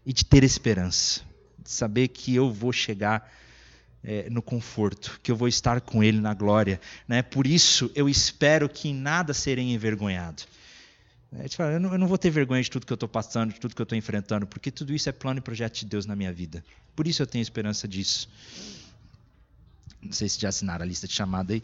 e de ter esperança, de saber que eu vou chegar é, no conforto, que eu vou estar com Ele na glória. Né? Por isso eu espero que em nada serei envergonhado. É, eu, não, eu não vou ter vergonha de tudo que eu estou passando, de tudo que eu estou enfrentando, porque tudo isso é plano e projeto de Deus na minha vida. Por isso eu tenho esperança disso. Não sei se já assinaram a lista de chamada aí.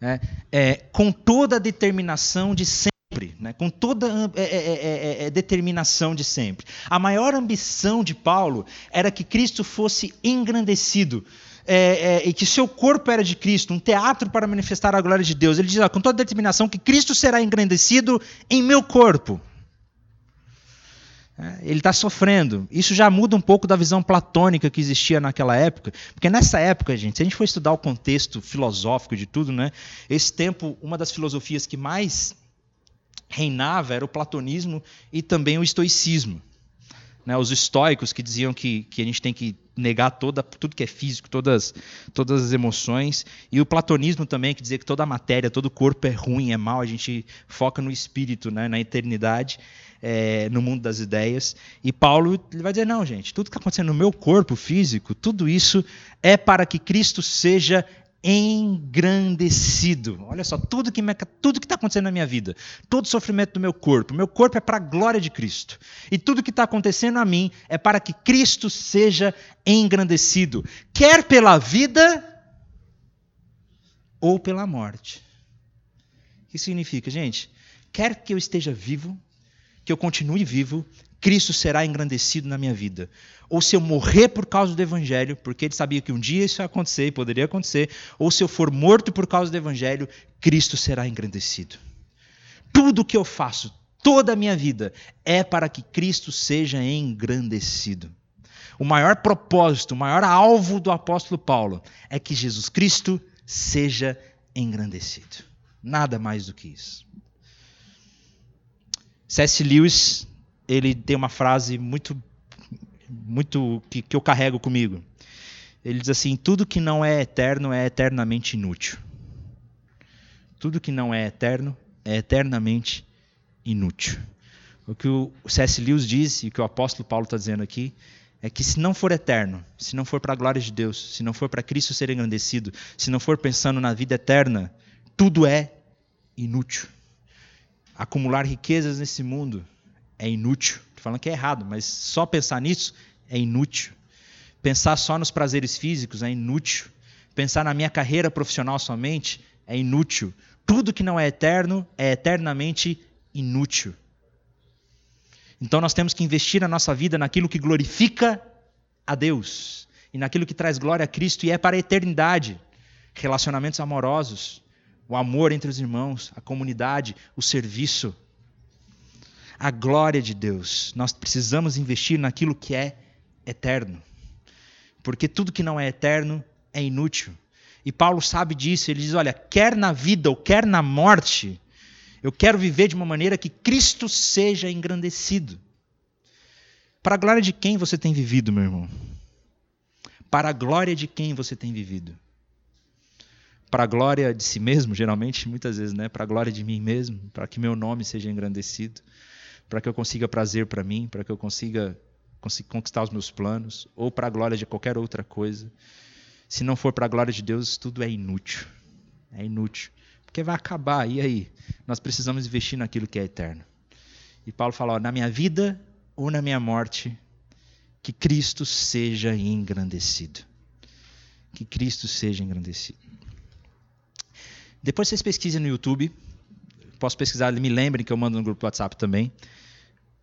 É, é, com toda a determinação de sempre, né? com toda a é, é, é, determinação de sempre. A maior ambição de Paulo era que Cristo fosse engrandecido é, é, e que seu corpo era de Cristo, um teatro para manifestar a glória de Deus. Ele diz com toda determinação que Cristo será engrandecido em meu corpo. É, ele está sofrendo. Isso já muda um pouco da visão platônica que existia naquela época, porque nessa época, gente, se a gente for estudar o contexto filosófico de tudo, né, esse tempo, uma das filosofias que mais reinava era o platonismo e também o estoicismo né, os estoicos que diziam que, que a gente tem que negar toda, tudo que é físico, todas, todas as emoções, e o platonismo também, que dizia que toda a matéria, todo o corpo é ruim, é mal, a gente foca no espírito, né, na eternidade, é, no mundo das ideias. E Paulo ele vai dizer: não, gente, tudo que está acontecendo no meu corpo físico, tudo isso é para que Cristo seja engrandecido. Olha só, tudo que que está acontecendo na minha vida, todo sofrimento do meu corpo, meu corpo é para a glória de Cristo. E tudo que está acontecendo a mim é para que Cristo seja engrandecido, quer pela vida ou pela morte. O que significa, gente? Quer que eu esteja vivo, que eu continue vivo, Cristo será engrandecido na minha vida. Ou se eu morrer por causa do Evangelho, porque ele sabia que um dia isso ia acontecer e poderia acontecer, ou se eu for morto por causa do Evangelho, Cristo será engrandecido. Tudo que eu faço, toda a minha vida, é para que Cristo seja engrandecido. O maior propósito, o maior alvo do apóstolo Paulo é que Jesus Cristo seja engrandecido. Nada mais do que isso. C.S. Lewis ele tem uma frase muito, muito que, que eu carrego comigo. Ele diz assim: tudo que não é eterno é eternamente inútil. Tudo que não é eterno é eternamente inútil. O que o C.S. Lewis diz e o que o apóstolo Paulo está dizendo aqui é que se não for eterno, se não for para a glória de Deus, se não for para Cristo ser engrandecido, se não for pensando na vida eterna, tudo é inútil. Acumular riquezas nesse mundo é inútil. Estou falando que é errado, mas só pensar nisso é inútil. Pensar só nos prazeres físicos é inútil. Pensar na minha carreira profissional somente é inútil. Tudo que não é eterno é eternamente inútil. Então nós temos que investir a nossa vida naquilo que glorifica a Deus e naquilo que traz glória a Cristo e é para a eternidade. Relacionamentos amorosos, o amor entre os irmãos, a comunidade, o serviço a glória de Deus. Nós precisamos investir naquilo que é eterno. Porque tudo que não é eterno é inútil. E Paulo sabe disso. Ele diz: olha, quer na vida ou quer na morte, eu quero viver de uma maneira que Cristo seja engrandecido. Para a glória de quem você tem vivido, meu irmão? Para a glória de quem você tem vivido? Para a glória de si mesmo, geralmente, muitas vezes, né? Para a glória de mim mesmo, para que meu nome seja engrandecido para que eu consiga prazer para mim, para que eu consiga, conquistar os meus planos, ou para a glória de qualquer outra coisa. Se não for para a glória de Deus, tudo é inútil. É inútil. Porque vai acabar, e aí? Nós precisamos investir naquilo que é eterno. E Paulo fala: ó, na minha vida ou na minha morte, que Cristo seja engrandecido. Que Cristo seja engrandecido. Depois vocês pesquisem no YouTube. Posso pesquisar, me lembrem que eu mando no grupo do WhatsApp também.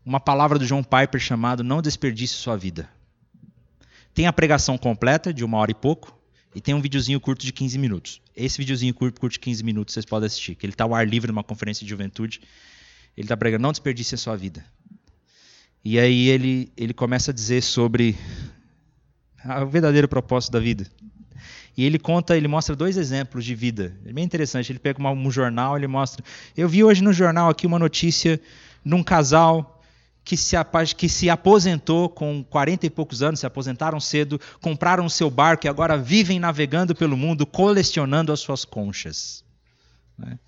Uma palavra do John Piper chamado Não Desperdice Sua Vida. Tem a pregação completa, de uma hora e pouco, e tem um videozinho curto de 15 minutos. Esse videozinho curto, curto de 15 minutos, vocês podem assistir, que ele está ao ar livre numa conferência de juventude. Ele está pregando, não desperdice a sua vida. E aí ele, ele começa a dizer sobre o verdadeiro propósito da vida. E ele conta, ele mostra dois exemplos de vida. É bem interessante. Ele pega uma, um jornal, ele mostra. Eu vi hoje no jornal aqui uma notícia de um casal que se, que se aposentou com 40 e poucos anos, se aposentaram cedo, compraram o seu barco e agora vivem navegando pelo mundo, colecionando as suas conchas. Né?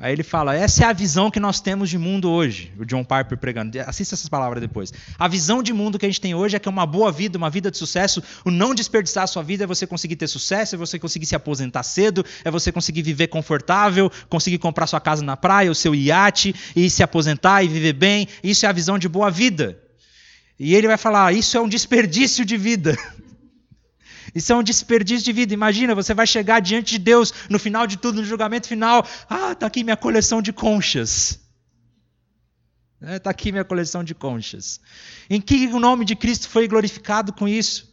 Aí ele fala: essa é a visão que nós temos de mundo hoje. O John Piper pregando. Assista essas palavras depois. A visão de mundo que a gente tem hoje é que é uma boa vida, uma vida de sucesso. O não desperdiçar a sua vida é você conseguir ter sucesso, é você conseguir se aposentar cedo, é você conseguir viver confortável, conseguir comprar sua casa na praia, o seu iate, e se aposentar e viver bem. Isso é a visão de boa vida. E ele vai falar: isso é um desperdício de vida. Isso é um desperdício de vida. Imagina, você vai chegar diante de Deus no final de tudo, no julgamento final. Ah, está aqui minha coleção de conchas. Está é, tá aqui minha coleção de conchas. Em que o nome de Cristo foi glorificado com isso?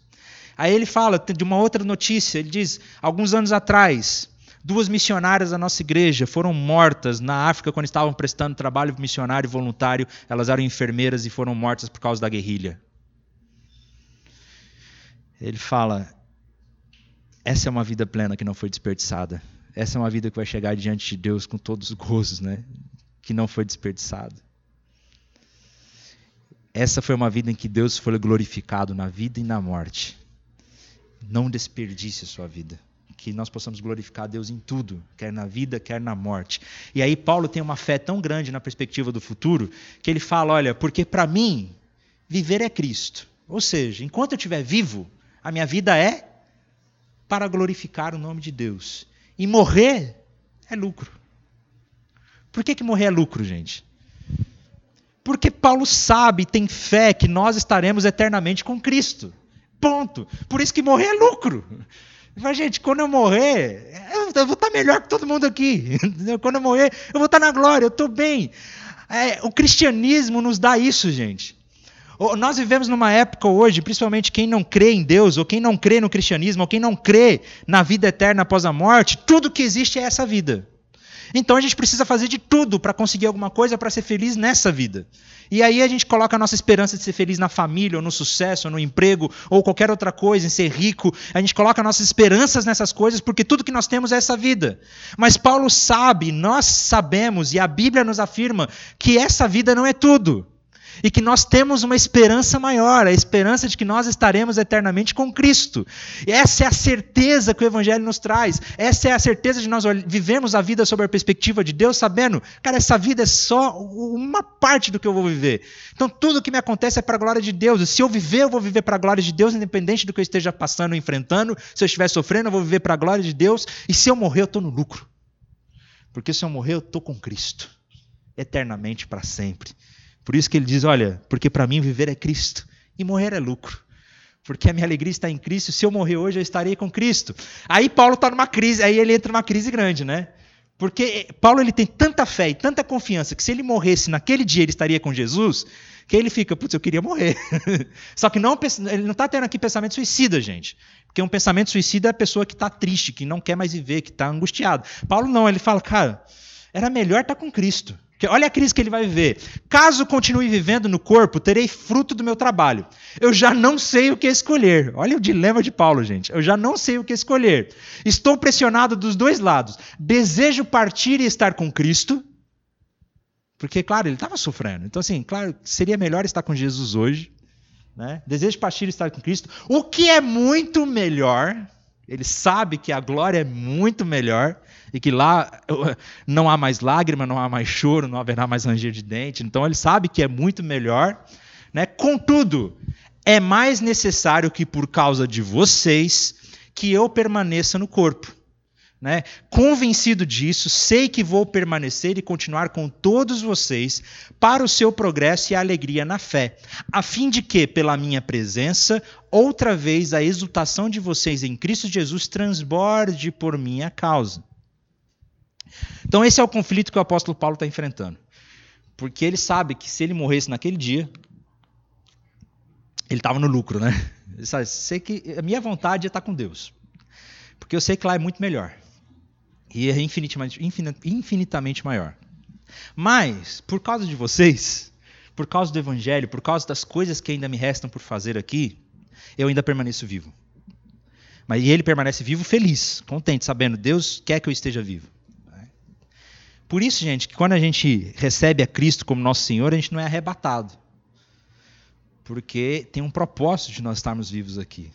Aí ele fala de uma outra notícia. Ele diz: alguns anos atrás, duas missionárias da nossa igreja foram mortas na África quando estavam prestando trabalho missionário voluntário. Elas eram enfermeiras e foram mortas por causa da guerrilha. Ele fala: essa é uma vida plena que não foi desperdiçada. Essa é uma vida que vai chegar diante de Deus com todos os gozos, né? Que não foi desperdiçada. Essa foi uma vida em que Deus foi glorificado na vida e na morte. Não desperdice a sua vida. Que nós possamos glorificar Deus em tudo, quer na vida, quer na morte. E aí Paulo tem uma fé tão grande na perspectiva do futuro, que ele fala: olha, porque para mim, viver é Cristo. Ou seja, enquanto eu estiver vivo, a minha vida é para glorificar o nome de Deus. E morrer é lucro. Por que, que morrer é lucro, gente? Porque Paulo sabe, tem fé que nós estaremos eternamente com Cristo. Ponto. Por isso que morrer é lucro. Mas, gente, quando eu morrer, eu vou estar melhor que todo mundo aqui. Quando eu morrer, eu vou estar na glória, eu estou bem. É, o cristianismo nos dá isso, gente. Nós vivemos numa época hoje, principalmente quem não crê em Deus, ou quem não crê no cristianismo, ou quem não crê na vida eterna após a morte, tudo que existe é essa vida. Então a gente precisa fazer de tudo para conseguir alguma coisa para ser feliz nessa vida. E aí a gente coloca a nossa esperança de ser feliz na família, ou no sucesso, ou no emprego, ou qualquer outra coisa, em ser rico. A gente coloca nossas esperanças nessas coisas porque tudo que nós temos é essa vida. Mas Paulo sabe, nós sabemos, e a Bíblia nos afirma que essa vida não é tudo e que nós temos uma esperança maior, a esperança de que nós estaremos eternamente com Cristo. E essa é a certeza que o Evangelho nos traz, essa é a certeza de nós vivemos a vida sob a perspectiva de Deus, sabendo, cara, essa vida é só uma parte do que eu vou viver. Então tudo que me acontece é para a glória de Deus, e se eu viver, eu vou viver para a glória de Deus, independente do que eu esteja passando enfrentando, se eu estiver sofrendo, eu vou viver para a glória de Deus, e se eu morrer, eu estou no lucro. Porque se eu morrer, eu estou com Cristo, eternamente para sempre. Por isso que ele diz: olha, porque para mim viver é Cristo e morrer é lucro. Porque a minha alegria está em Cristo, se eu morrer hoje, eu estarei com Cristo. Aí Paulo está numa crise, aí ele entra numa crise grande, né? Porque Paulo ele tem tanta fé e tanta confiança que se ele morresse naquele dia ele estaria com Jesus, que ele fica, putz, eu queria morrer. Só que não, ele não está tendo aqui pensamento suicida, gente. Porque um pensamento suicida é a pessoa que está triste, que não quer mais viver, que está angustiado. Paulo não, ele fala, cara, era melhor estar tá com Cristo. Olha a crise que ele vai viver. Caso continue vivendo no corpo, terei fruto do meu trabalho. Eu já não sei o que escolher. Olha o dilema de Paulo, gente. Eu já não sei o que escolher. Estou pressionado dos dois lados. Desejo partir e estar com Cristo. Porque, claro, ele estava sofrendo. Então, assim, claro, seria melhor estar com Jesus hoje. Né? Desejo partir e estar com Cristo. O que é muito melhor. Ele sabe que a glória é muito melhor e que lá não há mais lágrima, não há mais choro, não haverá mais ranger de dente. Então ele sabe que é muito melhor. Né? Contudo, é mais necessário que por causa de vocês que eu permaneça no corpo. né? Convencido disso, sei que vou permanecer e continuar com todos vocês para o seu progresso e a alegria na fé, a fim de que, pela minha presença, outra vez a exultação de vocês em Cristo Jesus transborde por minha causa. Então, esse é o conflito que o apóstolo Paulo está enfrentando. Porque ele sabe que se ele morresse naquele dia, ele estava no lucro, né? Sabe, sei que a minha vontade é estar com Deus. Porque eu sei que lá é muito melhor. E é infinitamente, infinitamente maior. Mas, por causa de vocês, por causa do Evangelho, por causa das coisas que ainda me restam por fazer aqui, eu ainda permaneço vivo. Mas ele permanece vivo feliz, contente, sabendo Deus quer que eu esteja vivo. Por isso, gente, que quando a gente recebe a Cristo como nosso Senhor, a gente não é arrebatado. Porque tem um propósito de nós estarmos vivos aqui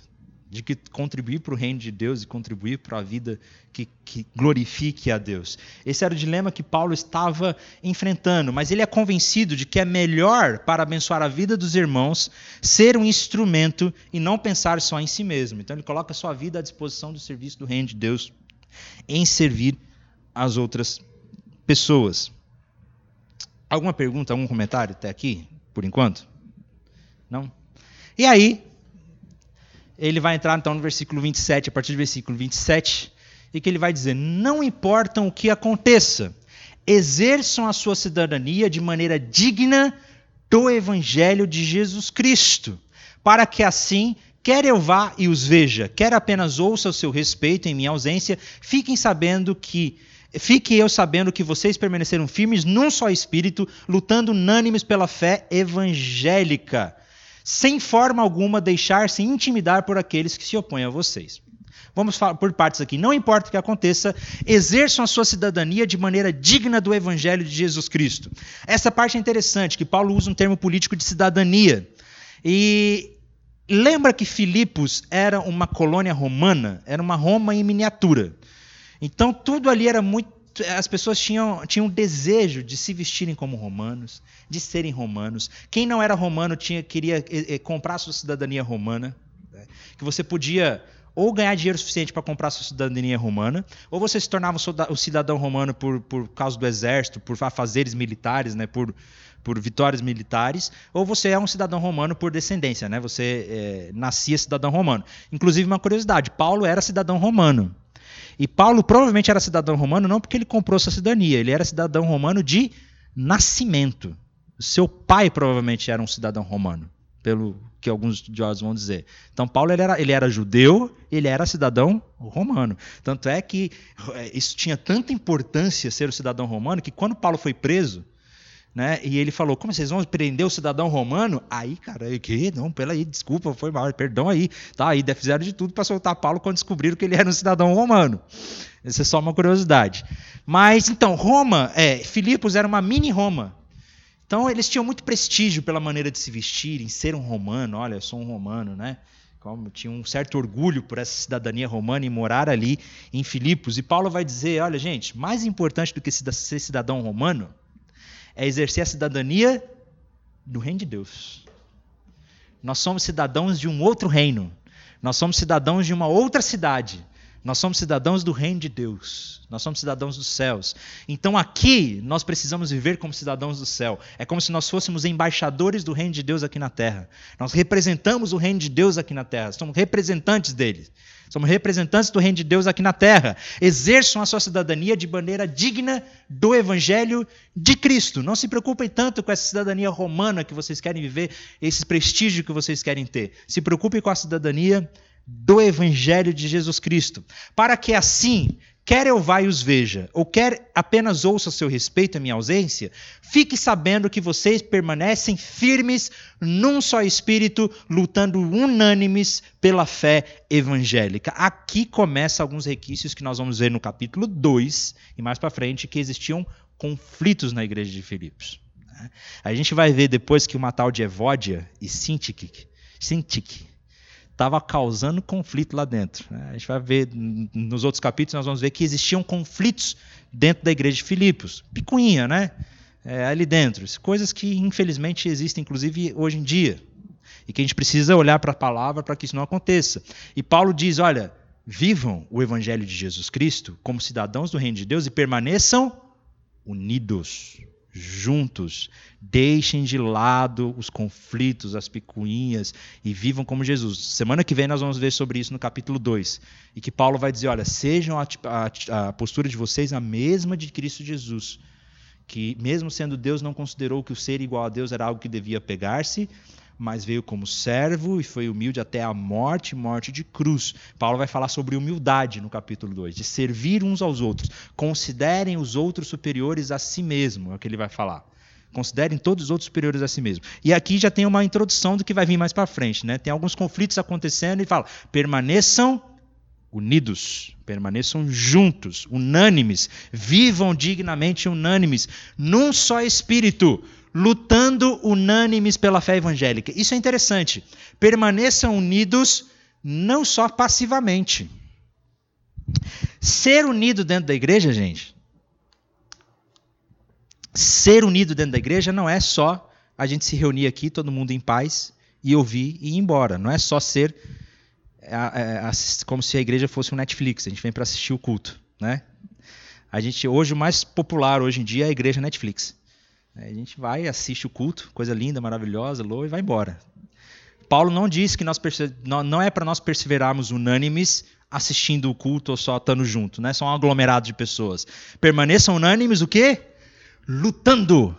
de que contribuir para o reino de Deus e contribuir para a vida que, que, glorifique a Deus. Esse era o dilema que Paulo estava enfrentando, mas ele é convencido de que é melhor para abençoar a vida dos irmãos ser um instrumento e não pensar só em si mesmo. Então ele coloca a sua vida à disposição do serviço do reino de Deus em servir as outras pessoas. Alguma pergunta, algum comentário até aqui, por enquanto? Não? E aí, ele vai entrar então no versículo 27, a partir do versículo 27, e que ele vai dizer: Não importa o que aconteça, exerçam a sua cidadania de maneira digna do evangelho de Jesus Cristo, para que assim quer eu vá e os veja, quer apenas ouça o seu respeito em minha ausência, fiquem sabendo que fique eu sabendo que vocês permaneceram firmes num só espírito, lutando unânimes pela fé evangélica sem forma alguma deixar-se intimidar por aqueles que se opõem a vocês. Vamos falar por partes aqui. Não importa o que aconteça, exerçam a sua cidadania de maneira digna do evangelho de Jesus Cristo. Essa parte é interessante, que Paulo usa um termo político de cidadania. E lembra que Filipos era uma colônia romana, era uma Roma em miniatura. Então tudo ali era muito as pessoas tinham, tinham desejo de se vestirem como romanos, de serem romanos. Quem não era romano tinha queria eh, eh, comprar sua cidadania romana, né? que você podia ou ganhar dinheiro suficiente para comprar sua cidadania romana, ou você se tornava um cidadão romano por, por causa do exército, por fazeres militares, né? por, por vitórias militares, ou você é um cidadão romano por descendência, né? você é, nascia cidadão romano. Inclusive, uma curiosidade: Paulo era cidadão romano. E Paulo provavelmente era cidadão romano não porque ele comprou sua cidadania, ele era cidadão romano de nascimento. Seu pai provavelmente era um cidadão romano, pelo que alguns estudiosos vão dizer. Então Paulo ele era, ele era judeu, ele era cidadão romano. Tanto é que eh, isso tinha tanta importância ser o cidadão romano que quando Paulo foi preso, né? E ele falou: Como vocês vão prender o cidadão romano? Aí, cara, que? Não, peraí, desculpa, foi mal, perdão aí. Tá, aí fizeram de tudo para soltar Paulo quando descobriram que ele era um cidadão romano. Isso é só uma curiosidade. Mas então, Roma, é, Filipos era uma mini Roma. Então eles tinham muito prestígio pela maneira de se vestir, em ser um romano. Olha, eu sou um romano, né? Como tinha um certo orgulho por essa cidadania romana e morar ali em Filipos. E Paulo vai dizer: olha, gente, mais importante do que ser cidadão romano é exercer a cidadania do reino de Deus. Nós somos cidadãos de um outro reino. Nós somos cidadãos de uma outra cidade. Nós somos cidadãos do reino de Deus. Nós somos cidadãos dos céus. Então aqui nós precisamos viver como cidadãos do céu. É como se nós fôssemos embaixadores do reino de Deus aqui na terra. Nós representamos o reino de Deus aqui na terra. Somos representantes dele. Somos representantes do reino de Deus aqui na terra. Exerçam a sua cidadania de maneira digna do evangelho de Cristo. Não se preocupem tanto com essa cidadania romana que vocês querem viver, esse prestígio que vocês querem ter. Se preocupem com a cidadania do Evangelho de Jesus Cristo, para que assim, quer eu vá e os veja, ou quer apenas ouça seu respeito à minha ausência, fique sabendo que vocês permanecem firmes num só espírito, lutando unânimes pela fé evangélica. Aqui começa alguns requisitos que nós vamos ver no capítulo 2 e mais para frente que existiam conflitos na igreja de Filipos. A gente vai ver depois que uma tal de Evódia e Sintique estava causando conflito lá dentro. Né? A gente vai ver nos outros capítulos, nós vamos ver que existiam conflitos dentro da igreja de Filipos. Picuinha, né? É, ali dentro. Coisas que, infelizmente, existem, inclusive, hoje em dia. E que a gente precisa olhar para a palavra para que isso não aconteça. E Paulo diz: olha, Vivam o evangelho de Jesus Cristo como cidadãos do reino de Deus e permaneçam unidos, juntos. Deixem de lado os conflitos, as picuinhas e vivam como Jesus. Semana que vem nós vamos ver sobre isso no capítulo 2. E que Paulo vai dizer: olha, sejam a, a, a postura de vocês a mesma de Cristo Jesus. Que, mesmo sendo Deus, não considerou que o ser igual a Deus era algo que devia pegar-se, mas veio como servo e foi humilde até a morte, morte de cruz. Paulo vai falar sobre humildade no capítulo 2, de servir uns aos outros. Considerem os outros superiores a si mesmo, é o que ele vai falar. Considerem todos os outros superiores a si mesmo. E aqui já tem uma introdução do que vai vir mais para frente, né? Tem alguns conflitos acontecendo e fala: permaneçam unidos, permaneçam juntos, unânimes, vivam dignamente unânimes, num só espírito, lutando unânimes pela fé evangélica. Isso é interessante. Permaneçam unidos não só passivamente. Ser unido dentro da igreja, gente, ser unido dentro da igreja não é só a gente se reunir aqui, todo mundo em paz, e ouvir e ir embora. Não é só ser é, é, como se a igreja fosse um Netflix, a gente vem para assistir o culto, né? A gente hoje o mais popular hoje em dia é a igreja Netflix. A gente vai, assiste o culto, coisa linda, maravilhosa, loa e vai embora. Paulo não diz que nós não é para nós perseverarmos unânimes assistindo o culto ou só estando junto, né? São um aglomerado de pessoas. Permaneçam unânimes o quê? Lutando.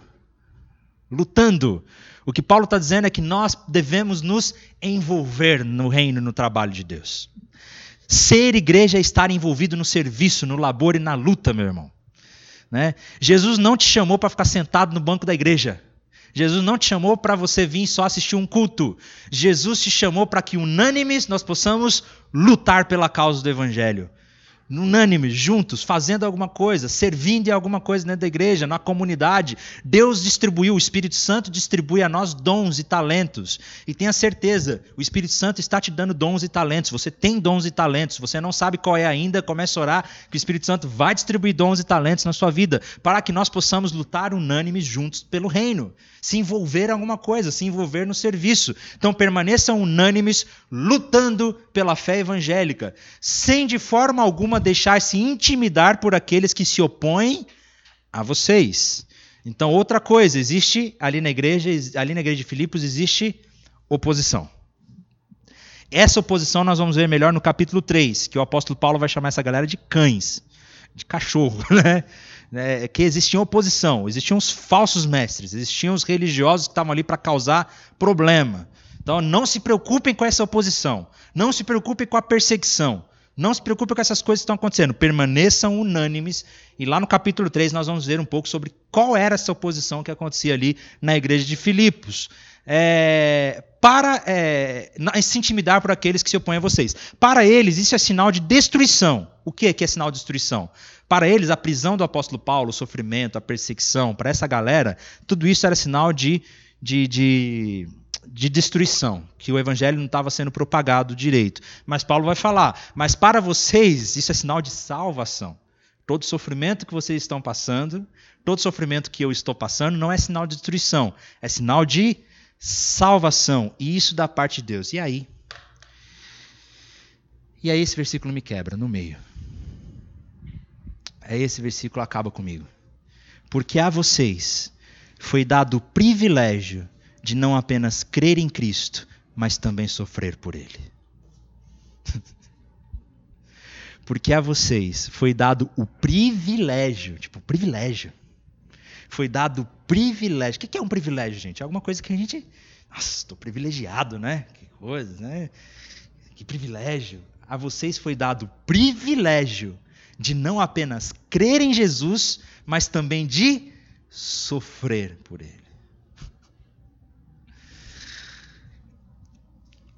Lutando. O que Paulo está dizendo é que nós devemos nos envolver no reino, no trabalho de Deus. Ser igreja é estar envolvido no serviço, no labor e na luta, meu irmão. Né? Jesus não te chamou para ficar sentado no banco da igreja. Jesus não te chamou para você vir só assistir um culto. Jesus te chamou para que unânimes nós possamos lutar pela causa do evangelho unânimes, juntos, fazendo alguma coisa, servindo em alguma coisa dentro da igreja, na comunidade. Deus distribuiu, o Espírito Santo distribui a nós dons e talentos. E tenha certeza, o Espírito Santo está te dando dons e talentos. Você tem dons e talentos. Você não sabe qual é ainda, comece a orar que o Espírito Santo vai distribuir dons e talentos na sua vida, para que nós possamos lutar unânimes juntos pelo reino. Se envolver em alguma coisa, se envolver no serviço. Então permaneçam unânimes, lutando pela fé evangélica, sem de forma alguma deixar-se intimidar por aqueles que se opõem a vocês. Então, outra coisa, existe ali na igreja, ali na igreja de Filipos existe oposição. Essa oposição nós vamos ver melhor no capítulo 3, que o apóstolo Paulo vai chamar essa galera de cães, de cachorro, né? É, que existiam oposição, existiam os falsos mestres, existiam os religiosos que estavam ali para causar problema. Então não se preocupem com essa oposição, não se preocupem com a perseguição, não se preocupe com essas coisas que estão acontecendo. Permaneçam unânimes. E lá no capítulo 3 nós vamos ver um pouco sobre qual era essa oposição que acontecia ali na igreja de Filipos. É, para é, se intimidar por aqueles que se opõem a vocês. Para eles, isso é sinal de destruição. O que é, que é sinal de destruição? Para eles, a prisão do apóstolo Paulo, o sofrimento, a perseguição, para essa galera, tudo isso era sinal de, de, de de destruição, que o evangelho não estava sendo propagado direito. Mas Paulo vai falar: mas para vocês isso é sinal de salvação. Todo sofrimento que vocês estão passando, todo sofrimento que eu estou passando, não é sinal de destruição, é sinal de salvação. E isso da parte de Deus. E aí? E aí esse versículo me quebra no meio. Aí esse versículo acaba comigo. Porque a vocês foi dado o privilégio de não apenas crer em Cristo, mas também sofrer por Ele. Porque a vocês foi dado o privilégio, tipo, privilégio. Foi dado privilégio. O que é um privilégio, gente? É alguma coisa que a gente. Nossa, estou privilegiado, né? Que coisa, né? Que privilégio. A vocês foi dado privilégio de não apenas crer em Jesus, mas também de sofrer por Ele.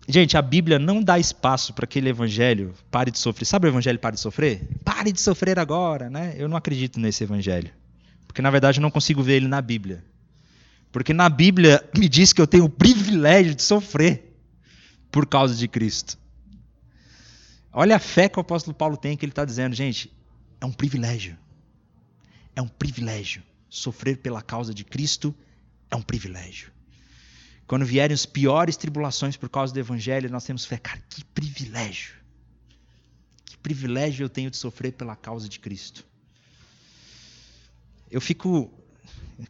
Gente, a Bíblia não dá espaço para aquele evangelho pare de sofrer. Sabe o evangelho pare de sofrer? Pare de sofrer agora, né? Eu não acredito nesse evangelho. Porque na verdade eu não consigo ver ele na Bíblia. Porque na Bíblia me diz que eu tenho o privilégio de sofrer por causa de Cristo. Olha a fé que o apóstolo Paulo tem, que ele está dizendo, gente, é um privilégio. É um privilégio. Sofrer pela causa de Cristo é um privilégio. Quando vierem as piores tribulações por causa do Evangelho, nós temos fé. Cara, que privilégio. privilégio eu tenho de sofrer pela causa de Cristo. Eu fico.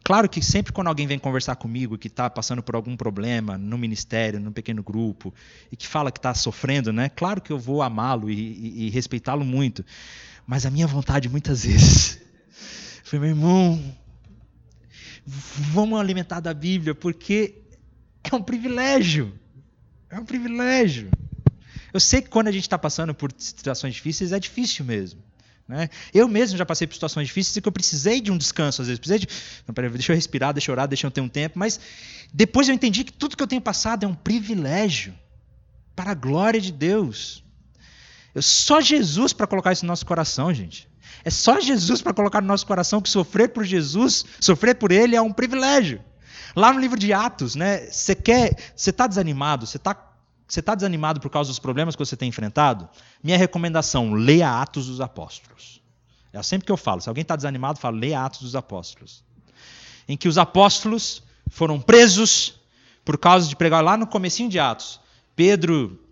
Claro que sempre quando alguém vem conversar comigo que está passando por algum problema no ministério, no pequeno grupo, e que fala que está sofrendo, né? Claro que eu vou amá-lo e, e, e respeitá-lo muito. Mas a minha vontade muitas vezes foi, meu irmão, vamos alimentar da Bíblia, porque é um privilégio. É um privilégio. Eu sei que quando a gente está passando por situações difíceis, é difícil mesmo. Né? Eu mesmo já passei por situações difíceis e que eu precisei de um descanso, às vezes. Precisei de. Não, peraí, deixa eu respirar, deixa eu orar, deixa eu ter um tempo. Mas depois eu entendi que tudo que eu tenho passado é um privilégio para a glória de Deus. Eu, só Jesus para colocar isso no nosso coração, gente. É só Jesus para colocar no nosso coração que sofrer por Jesus, sofrer por Ele é um privilégio. Lá no livro de Atos, né? Você quer, você está desanimado, você está você está desanimado por causa dos problemas que você tem enfrentado? Minha recomendação: leia Atos dos Apóstolos. É sempre que eu falo. Se alguém está desanimado, fala, leia Atos dos Apóstolos. Em que os apóstolos foram presos por causa de pregar lá no comecinho de Atos. Pedro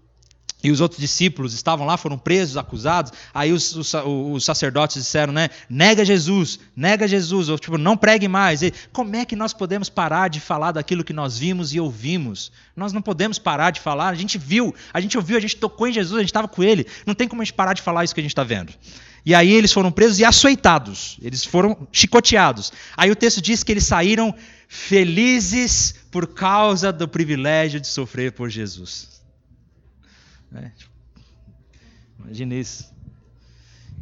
e os outros discípulos estavam lá, foram presos, acusados. Aí os, os, os, sacerdotes disseram, né? Nega Jesus, nega Jesus, ou tipo, não pregue mais. E como é que nós podemos parar de falar daquilo que nós vimos e ouvimos? Nós não podemos parar de falar. A gente viu, a gente ouviu, a gente tocou em Jesus, a gente estava com ele. Não tem como a gente parar de falar isso que a gente está vendo. E aí eles foram presos e açoitados. Eles foram chicoteados. Aí o texto diz que eles saíram felizes por causa do privilégio de sofrer por Jesus. Né? Imagina isso.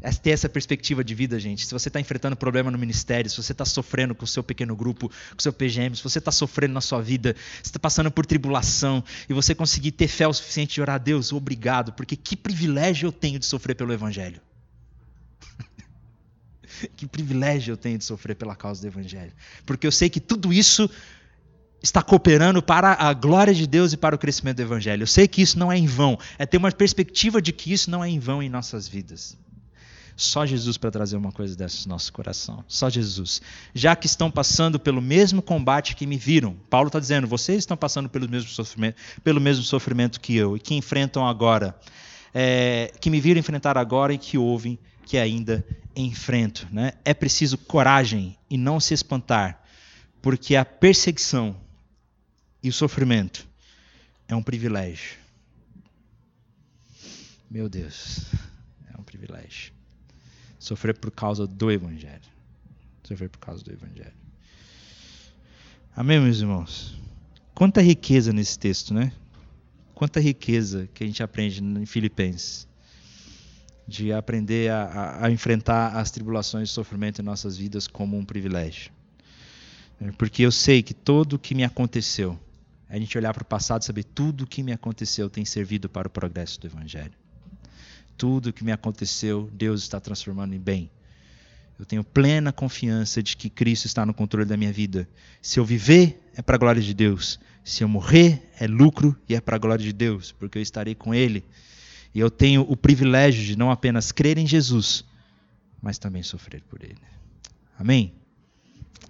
É ter essa perspectiva de vida, gente. Se você está enfrentando problema no ministério, se você está sofrendo com o seu pequeno grupo, com o seu PGM, se você está sofrendo na sua vida, se está passando por tribulação, e você conseguir ter fé o suficiente de orar a Deus, obrigado, porque que privilégio eu tenho de sofrer pelo Evangelho. que privilégio eu tenho de sofrer pela causa do Evangelho. Porque eu sei que tudo isso está cooperando para a glória de Deus e para o crescimento do Evangelho. Eu sei que isso não é em vão, é ter uma perspectiva de que isso não é em vão em nossas vidas. Só Jesus para trazer uma coisa dessas no nosso coração. Só Jesus. Já que estão passando pelo mesmo combate que me viram. Paulo está dizendo, vocês estão passando pelo mesmo sofrimento, pelo mesmo sofrimento que eu e que enfrentam agora. É, que me viram enfrentar agora e que ouvem que ainda enfrento. Né? É preciso coragem e não se espantar, porque a perseguição e o sofrimento é um privilégio. Meu Deus, é um privilégio. Sofrer por causa do Evangelho. Sofrer por causa do Evangelho. Amém, meus irmãos? Quanta riqueza nesse texto, né? Quanta riqueza que a gente aprende em Filipenses. De aprender a, a, a enfrentar as tribulações e sofrimento em nossas vidas como um privilégio. Porque eu sei que tudo o que me aconteceu a gente olhar para o passado e saber tudo o que me aconteceu tem servido para o progresso do Evangelho. Tudo o que me aconteceu, Deus está transformando em bem. Eu tenho plena confiança de que Cristo está no controle da minha vida. Se eu viver, é para a glória de Deus. Se eu morrer, é lucro e é para a glória de Deus, porque eu estarei com Ele. E eu tenho o privilégio de não apenas crer em Jesus, mas também sofrer por Ele. Amém?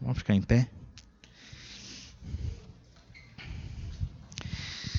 Vamos ficar em pé?